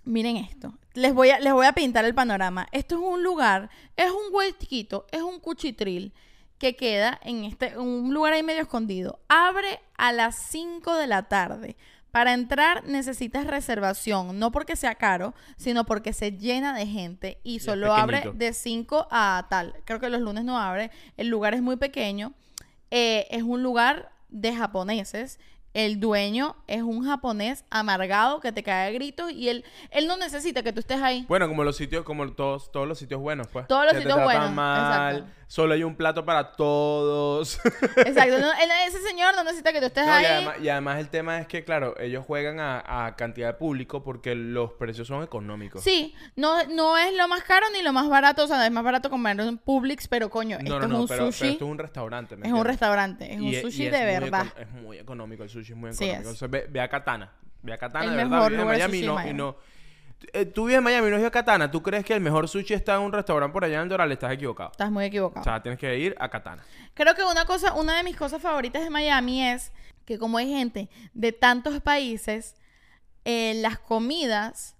[SPEAKER 2] miren esto. Les voy, a, les voy a pintar el panorama. Esto es un lugar, es un huequito, es un cuchitril que queda en este, un lugar ahí medio escondido. Abre a las 5 de la tarde. Para entrar necesitas reservación, no porque sea caro, sino porque se llena de gente y solo abre de 5 a tal. Creo que los lunes no abre. El lugar es muy pequeño. Eh, es un lugar de japoneses. El dueño es un japonés amargado que te cae a gritos y él, él no necesita que tú estés ahí.
[SPEAKER 1] Bueno, como los sitios, como todos, todos los sitios buenos, pues.
[SPEAKER 2] Todos los
[SPEAKER 1] Que
[SPEAKER 2] sitios buenos,
[SPEAKER 1] mal,
[SPEAKER 2] exacto.
[SPEAKER 1] Solo hay un plato para todos.
[SPEAKER 2] Exacto. no- ese señor no necesita que tú estés
[SPEAKER 1] No, y,
[SPEAKER 2] ahí.
[SPEAKER 1] además, y además el tema es que, claro, ellos juegan a, a cantidad de público porque los precios son económicos.
[SPEAKER 2] Sí, no, no es lo más caro ni lo más barato. O sea, es más barato comer en Publix, pero coño,
[SPEAKER 1] No,
[SPEAKER 2] esto
[SPEAKER 1] no,
[SPEAKER 2] es
[SPEAKER 1] no,
[SPEAKER 2] un
[SPEAKER 1] pero,
[SPEAKER 2] sushi.
[SPEAKER 1] pero esto es un restaurante. ¿me
[SPEAKER 2] es un restaurante, es un
[SPEAKER 1] Y e-
[SPEAKER 2] sushi de verdad.
[SPEAKER 1] es muy económico, el sushi es muy
[SPEAKER 2] Sí
[SPEAKER 1] económico.
[SPEAKER 2] es.
[SPEAKER 1] Entonces, ve, ve a Katana. Ve a Katana,
[SPEAKER 2] El
[SPEAKER 1] de verdad.
[SPEAKER 2] mejor de
[SPEAKER 1] Miami y no, y no- Eh, tú vives en Miami y no ido a Katana. ¿Tú crees que el mejor sushi está en un restaurante por allá en el Doral? Estás equivocado.
[SPEAKER 2] Estás muy equivocado.
[SPEAKER 1] O sea, tienes que ir a Katana.
[SPEAKER 2] Creo que una cosa, una de mis cosas favoritas de Miami es que como hay gente de tantos países, eh, las comidas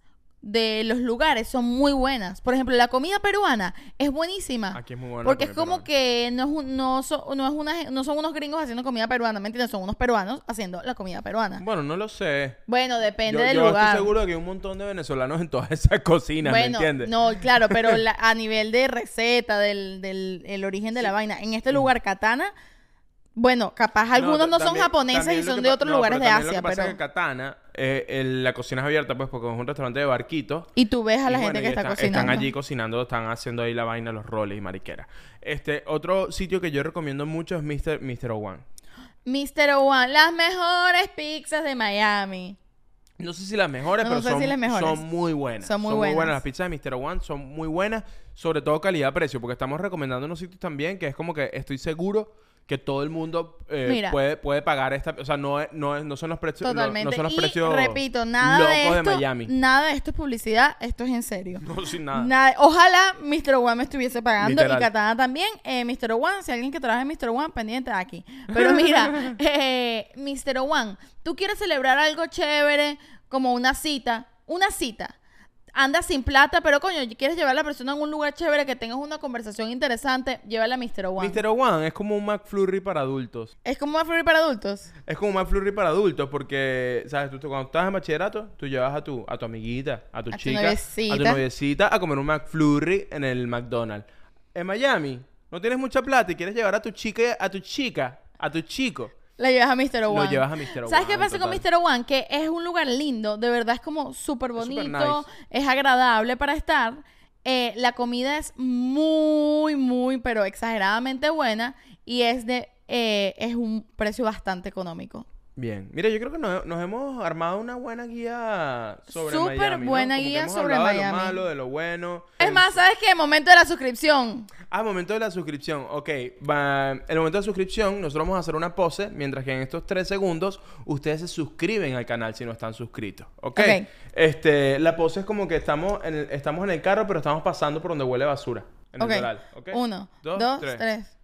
[SPEAKER 2] de los lugares son muy buenas. Por ejemplo, la comida peruana es buenísima.
[SPEAKER 1] Aquí es muy buena
[SPEAKER 2] Porque es como
[SPEAKER 1] peruana.
[SPEAKER 2] que no, es un- no, son, no, es una, no son unos gringos haciendo comida peruana, ¿me entiendes? Son unos peruanos haciendo la comida peruana.
[SPEAKER 1] Bueno, no lo sé.
[SPEAKER 2] Bueno, depende
[SPEAKER 1] yo
[SPEAKER 2] del
[SPEAKER 1] yo
[SPEAKER 2] lugar.
[SPEAKER 1] estoy seguro de que hay un montón de venezolanos en todas esas cocinas, ¿me entiendes?
[SPEAKER 2] no, claro, pero la- a nivel de receta, del, del el origen de la vaina, en este lugar, Katana, bueno, capaz algunos no, son
[SPEAKER 1] también-
[SPEAKER 2] japoneses y son de otros
[SPEAKER 1] no,
[SPEAKER 2] lugares de
[SPEAKER 1] pero
[SPEAKER 2] Asia,
[SPEAKER 1] Lo que pasa
[SPEAKER 2] pero...
[SPEAKER 1] es que Katana, eh, el- la cocina es abierta, pues, porque es un restaurante de barquitos.
[SPEAKER 2] Y tú ves a la
[SPEAKER 1] Y
[SPEAKER 2] gente
[SPEAKER 1] bueno,
[SPEAKER 2] que está cocinando.
[SPEAKER 1] Están allí cocinando, están haciendo ahí la vaina, los roles y mariquera. Este, otro sitio que yo recomiendo mucho es Mr. Mr. One.
[SPEAKER 2] Mr. One, las mejores pizzas de Miami.
[SPEAKER 1] No sé si las mejores,
[SPEAKER 2] No
[SPEAKER 1] pero
[SPEAKER 2] sé
[SPEAKER 1] son,
[SPEAKER 2] si las mejores.
[SPEAKER 1] son muy buenas.
[SPEAKER 2] Son muy buenas.
[SPEAKER 1] Las pizzas de Mr. One son muy buenas, sobre todo calidad-precio, porque estamos recomendando unos sitios también que es como que estoy seguro que todo el mundo eh, puede, puede pagar esta... O sea, no, es- no, es- no son los precios...
[SPEAKER 2] Totalmente.
[SPEAKER 1] No, son los
[SPEAKER 2] y
[SPEAKER 1] precios
[SPEAKER 2] repito, nada
[SPEAKER 1] locos
[SPEAKER 2] de esto,
[SPEAKER 1] Miami.
[SPEAKER 2] nada de esto es publicidad, esto es en serio.
[SPEAKER 1] No, sin nada.
[SPEAKER 2] Nada- ojalá Mr. One me estuviese pagando
[SPEAKER 1] Literal.
[SPEAKER 2] y Katana también. Eh, Mr. One, si alguien que trabaja en Mr. One, pendiente aquí. Pero mira, eh, Mr. One, tú quieres celebrar algo chévere, como una cita, una cita. Andas sin plata, pero coño, quieres llevar a la persona a un lugar chévere, que tengas una conversación interesante, llévala a Mr. One.
[SPEAKER 1] Mr. One es como un McFlurry para adultos.
[SPEAKER 2] Es como una flurry para adultos.
[SPEAKER 1] Es como un McFlurry para adultos porque, ¿sabes? Tú, tú cuando estás en bachillerato, tú llevas a tu, a tu amiguita, a tu
[SPEAKER 2] A tu
[SPEAKER 1] chica, a tu noviecita a comer un McFlurry en el McDonald's. En Miami, no tienes mucha plata y quieres llevar a tu chica, a tu chica, a tu chico.
[SPEAKER 2] La llevas a Mr. One.
[SPEAKER 1] llevas a Mr.
[SPEAKER 2] ¿Sabes qué
[SPEAKER 1] One,
[SPEAKER 2] pasa con. Mr. One? Que es un lugar lindo, de verdad es como súper
[SPEAKER 1] Es
[SPEAKER 2] bonito,
[SPEAKER 1] nice.
[SPEAKER 2] es agradable para estar. Eh, la comida es muy, muy, pero exageradamente buena y es de eh, es un precio bastante económico.
[SPEAKER 1] Bien. Mira, yo creo que nos, nos hemos armado una buena guía sobre
[SPEAKER 2] Súper
[SPEAKER 1] Miami. ¿no?
[SPEAKER 2] buena guía
[SPEAKER 1] hemos
[SPEAKER 2] sobre Miami.
[SPEAKER 1] De lo malo, de lo bueno.
[SPEAKER 2] Es
[SPEAKER 1] El-
[SPEAKER 2] más, ¿sabes qué? Momento de la suscripción.
[SPEAKER 1] Ah, momento de la suscripción. Ok, va, el momento de la suscripción, nosotros vamos a hacer una pose, mientras que en estos tres segundos ustedes se suscriben al canal si no están suscritos. Ok.
[SPEAKER 2] Ok.
[SPEAKER 1] Este, la pose es como que estamos en el, estamos en el carro, pero estamos pasando por donde huele basura. En
[SPEAKER 2] Ok.
[SPEAKER 1] el Doral. Ok.
[SPEAKER 2] Uno,
[SPEAKER 1] Dos,
[SPEAKER 2] dos,
[SPEAKER 1] tres.
[SPEAKER 2] tres.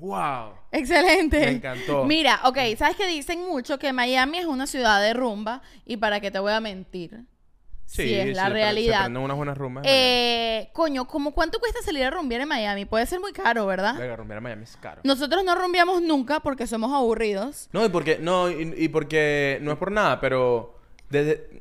[SPEAKER 1] ¡Wow!
[SPEAKER 2] Excelente.
[SPEAKER 1] Me encantó.
[SPEAKER 2] Mira, ok, sabes que dicen mucho que Miami es una ciudad de rumba y para qué te voy a mentir. Sí, es la realidad.
[SPEAKER 1] Unas buenas rumbas.
[SPEAKER 2] Eh, coño, ¿cómo cuánto cuesta salir a rumbear en Miami? Puede ser muy caro, ¿verdad?
[SPEAKER 1] Verga, rumbear en Miami es caro.
[SPEAKER 2] Nosotros no rumbeamos nunca porque somos aburridos.
[SPEAKER 1] No, y porque, no, y, y porque no es por nada, pero desde,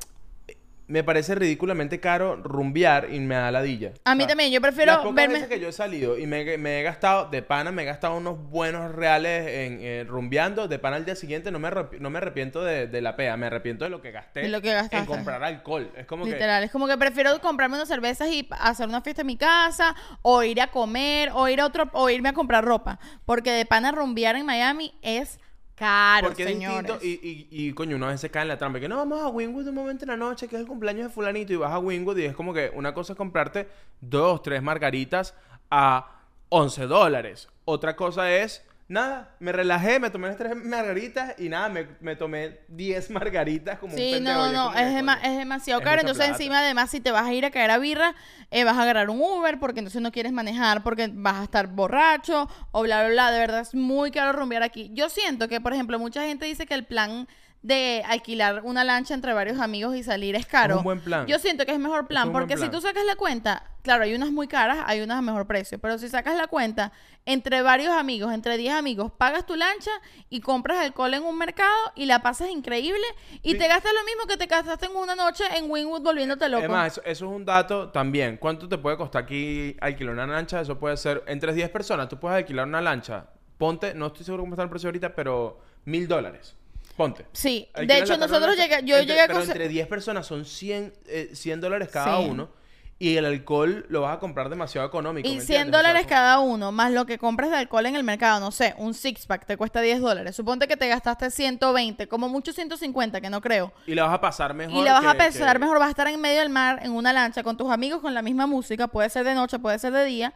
[SPEAKER 1] me parece ridículamente caro rumbear y me da ladilla.
[SPEAKER 2] A mí
[SPEAKER 1] O sea,
[SPEAKER 2] también, yo
[SPEAKER 1] Las
[SPEAKER 2] prefiero
[SPEAKER 1] pocas
[SPEAKER 2] verme...
[SPEAKER 1] veces que yo he salido y me, me he gastado, de pana, me he gastado unos buenos reales en, eh, rumbeando. De pana al día siguiente no me, no me arrepiento de, de la pea, me arrepiento de lo que gasté
[SPEAKER 2] De lo que gastaste.
[SPEAKER 1] en comprar alcohol. Es como que...
[SPEAKER 2] Literal, es como que prefiero comprarme unas cervezas y hacer una fiesta en mi casa, o ir a comer, o ir a otro, o irme a comprar ropa. Porque de pana rumbear en Miami es caro,
[SPEAKER 1] Porque es
[SPEAKER 2] señores.
[SPEAKER 1] distinto y, y, y, coño, una vez se cae en la trampa. Que no, vamos a Wingwood un momento en la noche, que es el cumpleaños de fulanito, y vas a Wingwood y es como que una cosa es comprarte dos, tres margaritas a 11 dólares. Otra cosa es, nada, me relajé, me tomé las tres margaritas y nada, me, me tomé 10 margaritas como un
[SPEAKER 2] Sí,
[SPEAKER 1] pendejo.
[SPEAKER 2] no, no,
[SPEAKER 1] como
[SPEAKER 2] es, dema- es demasiado
[SPEAKER 1] es
[SPEAKER 2] caro. Entonces,
[SPEAKER 1] plata.
[SPEAKER 2] encima, además, si te vas a ir a caer a birra, eh, vas a agarrar un Uber porque entonces no quieres manejar porque vas a estar borracho o bla, bla, bla. De verdad, es muy caro rumbear aquí. Yo siento que, por ejemplo, mucha gente dice que el plan de alquilar una lancha entre varios amigos y salir es caro.
[SPEAKER 1] un buen plan.
[SPEAKER 2] Yo siento que es mejor plan porque si tú sacas la cuenta, claro, hay unas muy caras, hay unas a mejor precio, pero si sacas la cuenta entre varios amigos, entre 10 amigos, pagas tu lancha y compras alcohol en un mercado y la pasas increíble y
[SPEAKER 1] Sí.
[SPEAKER 2] te gastas lo mismo que te gastaste en una noche en Winwood volviéndote loco.
[SPEAKER 1] Además, eso, eso es un dato también. ¿Cuánto te puede costar aquí alquilar una lancha? Eso puede ser entre 10 personas. Tú puedes alquilar una lancha. Ponte, no estoy seguro cómo está el precio ahorita, pero mil dólares. Ponte.
[SPEAKER 2] Sí, de hecho
[SPEAKER 1] la
[SPEAKER 2] nosotros llegué, yo
[SPEAKER 1] entre-
[SPEAKER 2] llegué a
[SPEAKER 1] Pero entre 10 personas son 100, eh, 100 dólares cada
[SPEAKER 2] Sí.
[SPEAKER 1] uno. Y el alcohol lo vas a comprar demasiado económico.
[SPEAKER 2] y
[SPEAKER 1] ¿me
[SPEAKER 2] 100
[SPEAKER 1] entiendes? O sea,
[SPEAKER 2] dólares cada uno, más lo que compras de alcohol en el mercado, no sé, un six pack te cuesta 10 dólares. Suponte que te gastaste 120, como mucho 150, que no creo.
[SPEAKER 1] Y la vas a pasar mejor.
[SPEAKER 2] Y le vas a
[SPEAKER 1] que-
[SPEAKER 2] mejor, vas a estar en medio del mar, en una lancha, con tus amigos, con la misma música, puede ser de noche, puede ser de día,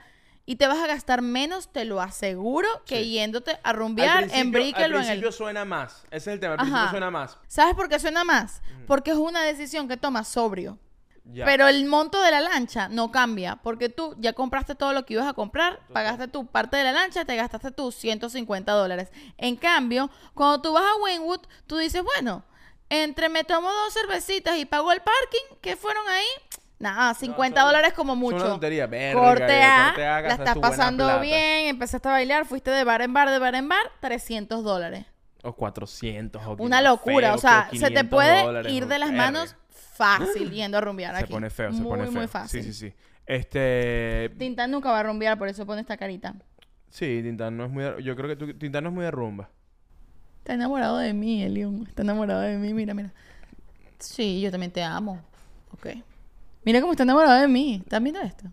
[SPEAKER 2] y te vas a gastar menos, te lo aseguro, que
[SPEAKER 1] Sí.
[SPEAKER 2] yéndote a rumbear en
[SPEAKER 1] principio-
[SPEAKER 2] Brickell o en
[SPEAKER 1] principio
[SPEAKER 2] el...
[SPEAKER 1] suena más. Ese es el tema. Al
[SPEAKER 2] Ajá.
[SPEAKER 1] principio suena más.
[SPEAKER 2] ¿Sabes por qué suena más? Porque es una decisión que tomas sobrio.
[SPEAKER 1] Ya.
[SPEAKER 2] Pero el monto de la lancha no cambia, porque tú ya compraste todo lo que ibas a comprar, pagaste tu parte de la lancha, te gastaste tus 150 dólares. En cambio, cuando tú vas a Wynwood, tú dices, bueno, entre me tomo dos cervecitas y pago el parking, que fueron ahí? Nada, 50
[SPEAKER 1] son-
[SPEAKER 2] dólares como
[SPEAKER 1] Es
[SPEAKER 2] mucho.
[SPEAKER 1] una tontería. Verga,
[SPEAKER 2] Corte A,
[SPEAKER 1] corte A,
[SPEAKER 2] la estás pasando bien, empezaste a bailar, fuiste de bar en bar, de bar en bar, 300 dólares.
[SPEAKER 1] O 400. o
[SPEAKER 2] Una
[SPEAKER 1] 500,
[SPEAKER 2] locura,
[SPEAKER 1] feo,
[SPEAKER 2] o sea, se te
[SPEAKER 1] 500
[SPEAKER 2] puede
[SPEAKER 1] dólares,
[SPEAKER 2] ir de las
[SPEAKER 1] Verga.
[SPEAKER 2] manos fácil yendo a rumbear
[SPEAKER 1] Se
[SPEAKER 2] aquí.
[SPEAKER 1] pone feo, se
[SPEAKER 2] muy,
[SPEAKER 1] pone feo.
[SPEAKER 2] Muy fácil.
[SPEAKER 1] Sí, sí, sí. Este.
[SPEAKER 2] Tintán nunca va a rumbear, por eso pone esta carita.
[SPEAKER 1] Sí, Tintán no es muy. de- Yo creo que tú- Tintán no es muy de rumba.
[SPEAKER 2] Está enamorado de mí, Elion. Está enamorado de mí, mira, mira. Sí, yo también te amo. Ok. Mira cómo está enamorado de mí. ¿Estás viendo esto?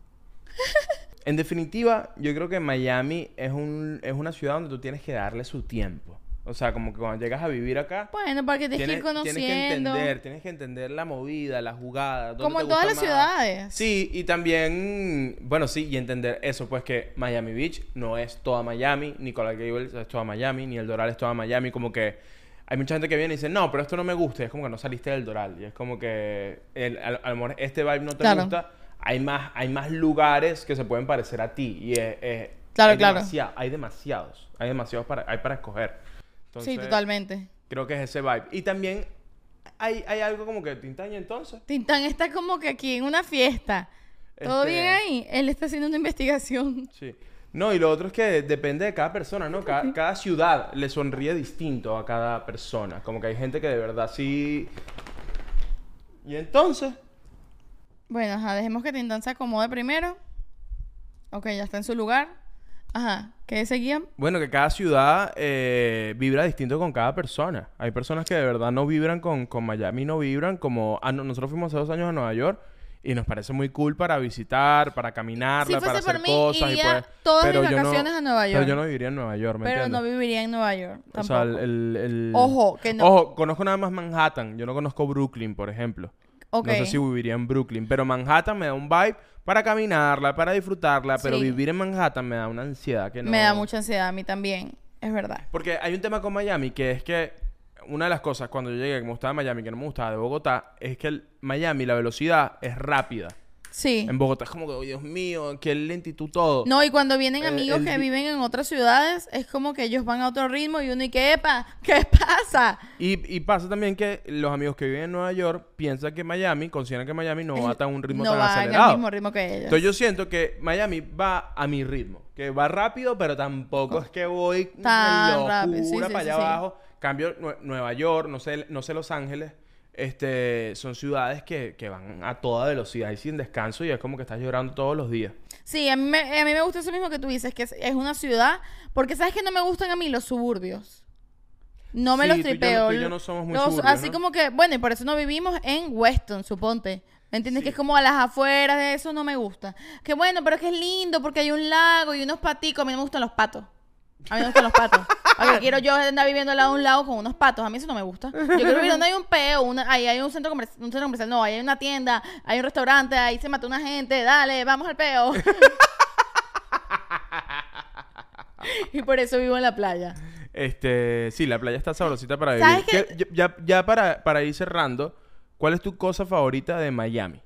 [SPEAKER 1] En definitiva, yo creo que Miami es, un, es una ciudad donde tú tienes que darle su tiempo. O sea, como que cuando llegas a vivir acá,
[SPEAKER 2] Bueno, para que te
[SPEAKER 1] tienes,
[SPEAKER 2] ir conociendo.
[SPEAKER 1] tienes que entender, tienes que entender la movida, la jugada.
[SPEAKER 2] Como en todas las
[SPEAKER 1] más.
[SPEAKER 2] ciudades.
[SPEAKER 1] Sí, y también, bueno, sí, y entender eso, pues que Miami Beach no es toda Miami, ni Coral Gables es toda Miami, ni el Doral es toda Miami, como que hay mucha gente que viene y dice, no, pero esto no me gusta, y es como que no saliste del Doral, y es como que el- a, a lo mejor este vibe no te
[SPEAKER 2] Claro.
[SPEAKER 1] gusta, hay más, hay más lugares que se pueden parecer a ti, y es, es-
[SPEAKER 2] Claro,
[SPEAKER 1] hay,
[SPEAKER 2] claro.
[SPEAKER 1] demasiado- hay demasiados, hay demasiados para, hay para escoger.
[SPEAKER 2] sí, totalmente.
[SPEAKER 1] Creo que es ese vibe. Y también hay, hay algo como que Tintaña entonces.
[SPEAKER 2] Tintán está como que aquí en una fiesta. ¿Todo
[SPEAKER 1] Este-
[SPEAKER 2] bien ahí? Él está haciendo una investigación.
[SPEAKER 1] Sí. No, y lo otro es que depende de cada persona, ¿no? Cada, cada ciudad le sonríe distinto a cada persona. Como que hay gente que de verdad sí. Y entonces.
[SPEAKER 2] Bueno, ajá, dejemos que Tintán se acomode primero. Ok, ya está en su lugar. Ajá, ¿qué seguían?
[SPEAKER 1] Bueno, que cada ciudad eh, vibra distinto con cada persona. Hay personas que de verdad no vibran con, con Miami, no vibran como... Ah, no, nosotros fuimos hace dos años a Nueva York y nos parece muy cool para visitar, para caminarla,
[SPEAKER 2] Si
[SPEAKER 1] para hacer
[SPEAKER 2] mí,
[SPEAKER 1] cosas. y
[SPEAKER 2] iría
[SPEAKER 1] pues-
[SPEAKER 2] todas mis
[SPEAKER 1] pero no-
[SPEAKER 2] vacaciones a Nueva
[SPEAKER 1] Pero
[SPEAKER 2] York.
[SPEAKER 1] yo no viviría en Nueva York, ¿me
[SPEAKER 2] Pero no viviría en Nueva York.
[SPEAKER 1] O
[SPEAKER 2] Tampoco.
[SPEAKER 1] sea, el, el- el-
[SPEAKER 2] Ojo, que no.
[SPEAKER 1] Ojo, conozco nada más Manhattan. Yo no conozco Brooklyn, por ejemplo.
[SPEAKER 2] Ok.
[SPEAKER 1] No sé si viviría en Brooklyn. Pero Manhattan me da un vibe para caminarla, para disfrutarla. Pero
[SPEAKER 2] Sí.
[SPEAKER 1] vivir en Manhattan me da una ansiedad que no...
[SPEAKER 2] Me da mucha ansiedad a mí también. Es verdad.
[SPEAKER 1] Porque hay un tema con Miami que es que... Una de las cosas cuando yo llegué que me gustaba Miami, que no me gustaba de Bogotá, es que el Miami, la velocidad es rápida.
[SPEAKER 2] Sí.
[SPEAKER 1] En Bogotá es como que, oh, Dios mío, qué lentitud todo.
[SPEAKER 2] No, y cuando vienen
[SPEAKER 1] Eh,
[SPEAKER 2] amigos
[SPEAKER 1] el
[SPEAKER 2] que
[SPEAKER 1] vi-
[SPEAKER 2] viven en otras ciudades, es como que ellos van a otro ritmo y uno y que, epa, ¿qué pasa?
[SPEAKER 1] Y, y pasa también que los amigos que viven en Nueva York piensan que Miami, consideran que Miami no va a un ritmo
[SPEAKER 2] no
[SPEAKER 1] tan
[SPEAKER 2] va
[SPEAKER 1] acelerado.
[SPEAKER 2] el mismo ritmo que ellos.
[SPEAKER 1] Entonces yo siento que Miami va a mi ritmo, que va rápido, pero tampoco es que voy
[SPEAKER 2] Tan
[SPEAKER 1] locura
[SPEAKER 2] rápido, sí,
[SPEAKER 1] para
[SPEAKER 2] sí,
[SPEAKER 1] allá
[SPEAKER 2] sí.
[SPEAKER 1] abajo. Cambio Nue- Nueva York, no sé, no sé Los Ángeles, este, son ciudades que, que van a toda velocidad y sin descanso y es como que estás llorando todos los días.
[SPEAKER 2] Sí, a mí, me, a mí me gusta eso mismo que tú dices, que es, es una ciudad, porque sabes que no me gustan a mí los suburbios. No me
[SPEAKER 1] Sí,
[SPEAKER 2] los
[SPEAKER 1] tú y yo no-
[SPEAKER 2] tripeo.
[SPEAKER 1] tú y yo no somos muy
[SPEAKER 2] Los-
[SPEAKER 1] suburbios,
[SPEAKER 2] Así
[SPEAKER 1] ¿no?
[SPEAKER 2] como que, bueno, y por eso no vivimos en Weston, suponte. ¿Me entiendes?
[SPEAKER 1] Sí.
[SPEAKER 2] Que es como a las afueras de eso no me gusta. Que bueno, pero es que es lindo porque hay un lago y unos paticos. A mí no me gustan los patos. A mí me gustan los patos. A ver, quiero yo andar viviendo al lado de un lago con unos patos. A mí eso no me gusta. Yo quiero vivir donde hay un peo, una, ahí hay un centro, comer- un centro comercial. No, ahí hay una tienda, hay un restaurante, ahí se mató una gente. Dale, vamos al peo. y por eso vivo en la playa.
[SPEAKER 1] Este, sí, la playa está sabrosita para vivir.
[SPEAKER 2] ¿Sabes qué?
[SPEAKER 1] ¿Qué- Ya, ya para, para ir cerrando, ¿cuál es tu cosa favorita de Miami?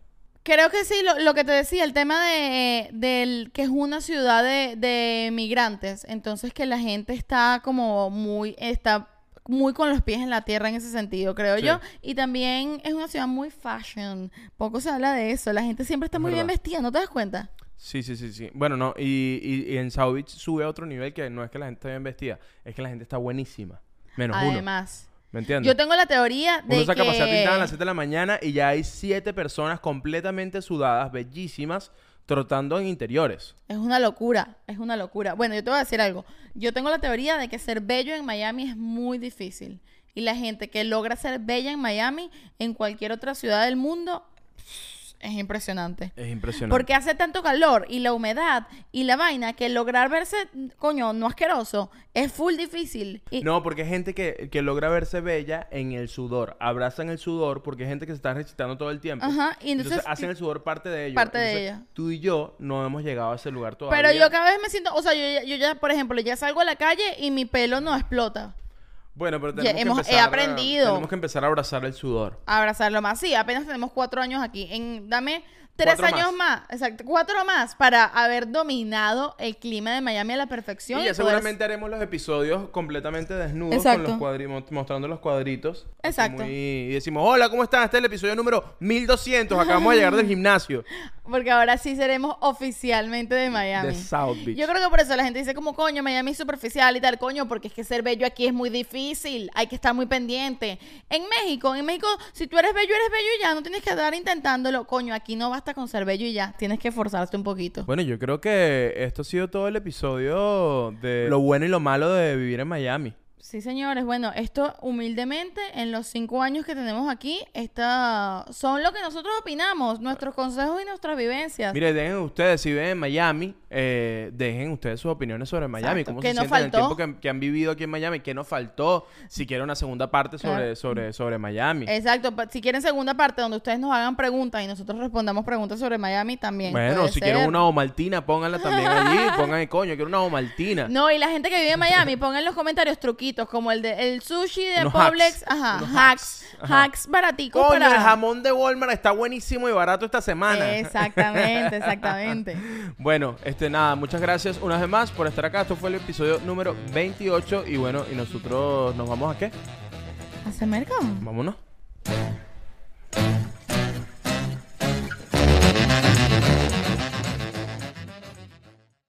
[SPEAKER 2] Creo que sí, lo, lo que te decía, el tema de del que es una ciudad de, de migrantes, entonces que la gente está como muy, está muy con los pies en la tierra en ese sentido, creo
[SPEAKER 1] Sí.
[SPEAKER 2] yo. Y también es una ciudad muy fashion. Poco se habla de eso. La gente siempre está
[SPEAKER 1] Es
[SPEAKER 2] muy bien vestida, ¿no te das cuenta?
[SPEAKER 1] Sí, sí, sí, sí. Bueno, no, y, y- y en South Beach sube a otro nivel que no es que la gente esté bien vestida, es que la gente está buenísima. Menos uno.
[SPEAKER 2] Además,
[SPEAKER 1] ¿Me entiendes?
[SPEAKER 2] yo tengo la teoría de
[SPEAKER 1] Uno saca a
[SPEAKER 2] que
[SPEAKER 1] pasear Tintán a las 7 de la mañana y ya hay siete personas completamente sudadas, bellísimas, trotando en interiores.
[SPEAKER 2] Es una locura, es una locura. Bueno, yo te voy a decir algo. Yo tengo la teoría de que ser bello en Miami es muy difícil. Y la gente que logra ser bella en Miami, en cualquier otra ciudad del mundo, es impresionante.
[SPEAKER 1] Es impresionante.
[SPEAKER 2] Porque hace tanto calor y la humedad y la vaina que lograr verse, coño, no asqueroso, es full difícil. Y-
[SPEAKER 1] No, porque hay gente que, que logra verse bella en el sudor. Abrazan el sudor porque hay gente que se está recitando todo el tiempo.
[SPEAKER 2] Ajá, y entonces-
[SPEAKER 1] hacen el sudor parte de ellos.
[SPEAKER 2] Parte de ellos.
[SPEAKER 1] Tú y yo no hemos llegado a ese lugar todavía.
[SPEAKER 2] Pero yo cada vez me siento, o sea, yo, yo ya, por ejemplo, ya salgo a la calle y mi pelo no explota.
[SPEAKER 1] Bueno, pero
[SPEAKER 2] Ya
[SPEAKER 1] tenemos
[SPEAKER 2] hemos-
[SPEAKER 1] que
[SPEAKER 2] he
[SPEAKER 1] empezar a- tenemos que empezar a abrazar el sudor.
[SPEAKER 2] abrazarlo más. Sí, apenas tenemos cuatro años aquí. En, dame tres
[SPEAKER 1] Cuatro
[SPEAKER 2] años más. exacto, cuatro más para haber dominado el clima de Miami a la perfección.
[SPEAKER 1] Y ya
[SPEAKER 2] poder-
[SPEAKER 1] seguramente haremos los episodios completamente desnudos
[SPEAKER 2] Exacto.
[SPEAKER 1] con los cuadri- mo- mostrando los cuadritos.
[SPEAKER 2] Exacto.
[SPEAKER 1] muy- Y decimos, hola, ¿cómo están? Este es el episodio número 1200. Acabamos de llegar del gimnasio
[SPEAKER 2] Porque ahora sí seremos oficialmente de Miami.
[SPEAKER 1] de South Beach.
[SPEAKER 2] Yo creo que por eso la gente dice como, coño, Miami es superficial y tal, coño, porque es que ser bello aquí es muy difícil, hay que estar muy pendiente. En México, en México, si tú eres bello, eres bello y ya, no tienes que estar intentándolo. Coño, aquí no basta con ser bello y ya, tienes que esforzarte un poquito.
[SPEAKER 1] Bueno, yo creo que esto ha sido todo el episodio de lo bueno y lo malo de vivir en Miami.
[SPEAKER 2] Sí, señores. Bueno, esto humildemente, en los cinco años que tenemos aquí, esta... son lo que nosotros opinamos, nuestros consejos y nuestras vivencias.
[SPEAKER 1] Mire, dejen ustedes, si viven en Miami, eh, dejen ustedes sus opiniones sobre Miami.
[SPEAKER 2] Exacto.
[SPEAKER 1] ¿Cómo
[SPEAKER 2] ¿Qué
[SPEAKER 1] se sienten en el tiempo que, que han vivido aquí en Miami? ¿Qué nos faltó? Si quieren una segunda parte sobre,
[SPEAKER 2] Claro.
[SPEAKER 1] sobre, sobre Miami.
[SPEAKER 2] Exacto. Si quieren segunda parte donde ustedes nos hagan preguntas y nosotros respondamos preguntas sobre Miami también.
[SPEAKER 1] Bueno, si quieren una omaltina, pónganla también allí. Pongan el coño, quiero una omaltina.
[SPEAKER 2] No, y la gente que vive en Miami, pongan en los comentarios truquitos como el de el sushi de
[SPEAKER 1] Unos
[SPEAKER 2] Publix,
[SPEAKER 1] hacks.
[SPEAKER 2] ajá,
[SPEAKER 1] Unos
[SPEAKER 2] hacks,
[SPEAKER 1] hacks. Ajá.
[SPEAKER 2] baraticos
[SPEAKER 1] Coño,
[SPEAKER 2] para
[SPEAKER 1] el jamón de Walmart está buenísimo y barato esta semana.
[SPEAKER 2] Exactamente, exactamente.
[SPEAKER 1] Bueno, este nada, muchas gracias una vez más por estar acá. Esto fue el episodio número 28 y bueno, y nosotros nos vamos a qué?
[SPEAKER 2] ¿Hace mercado?
[SPEAKER 1] Vámonos.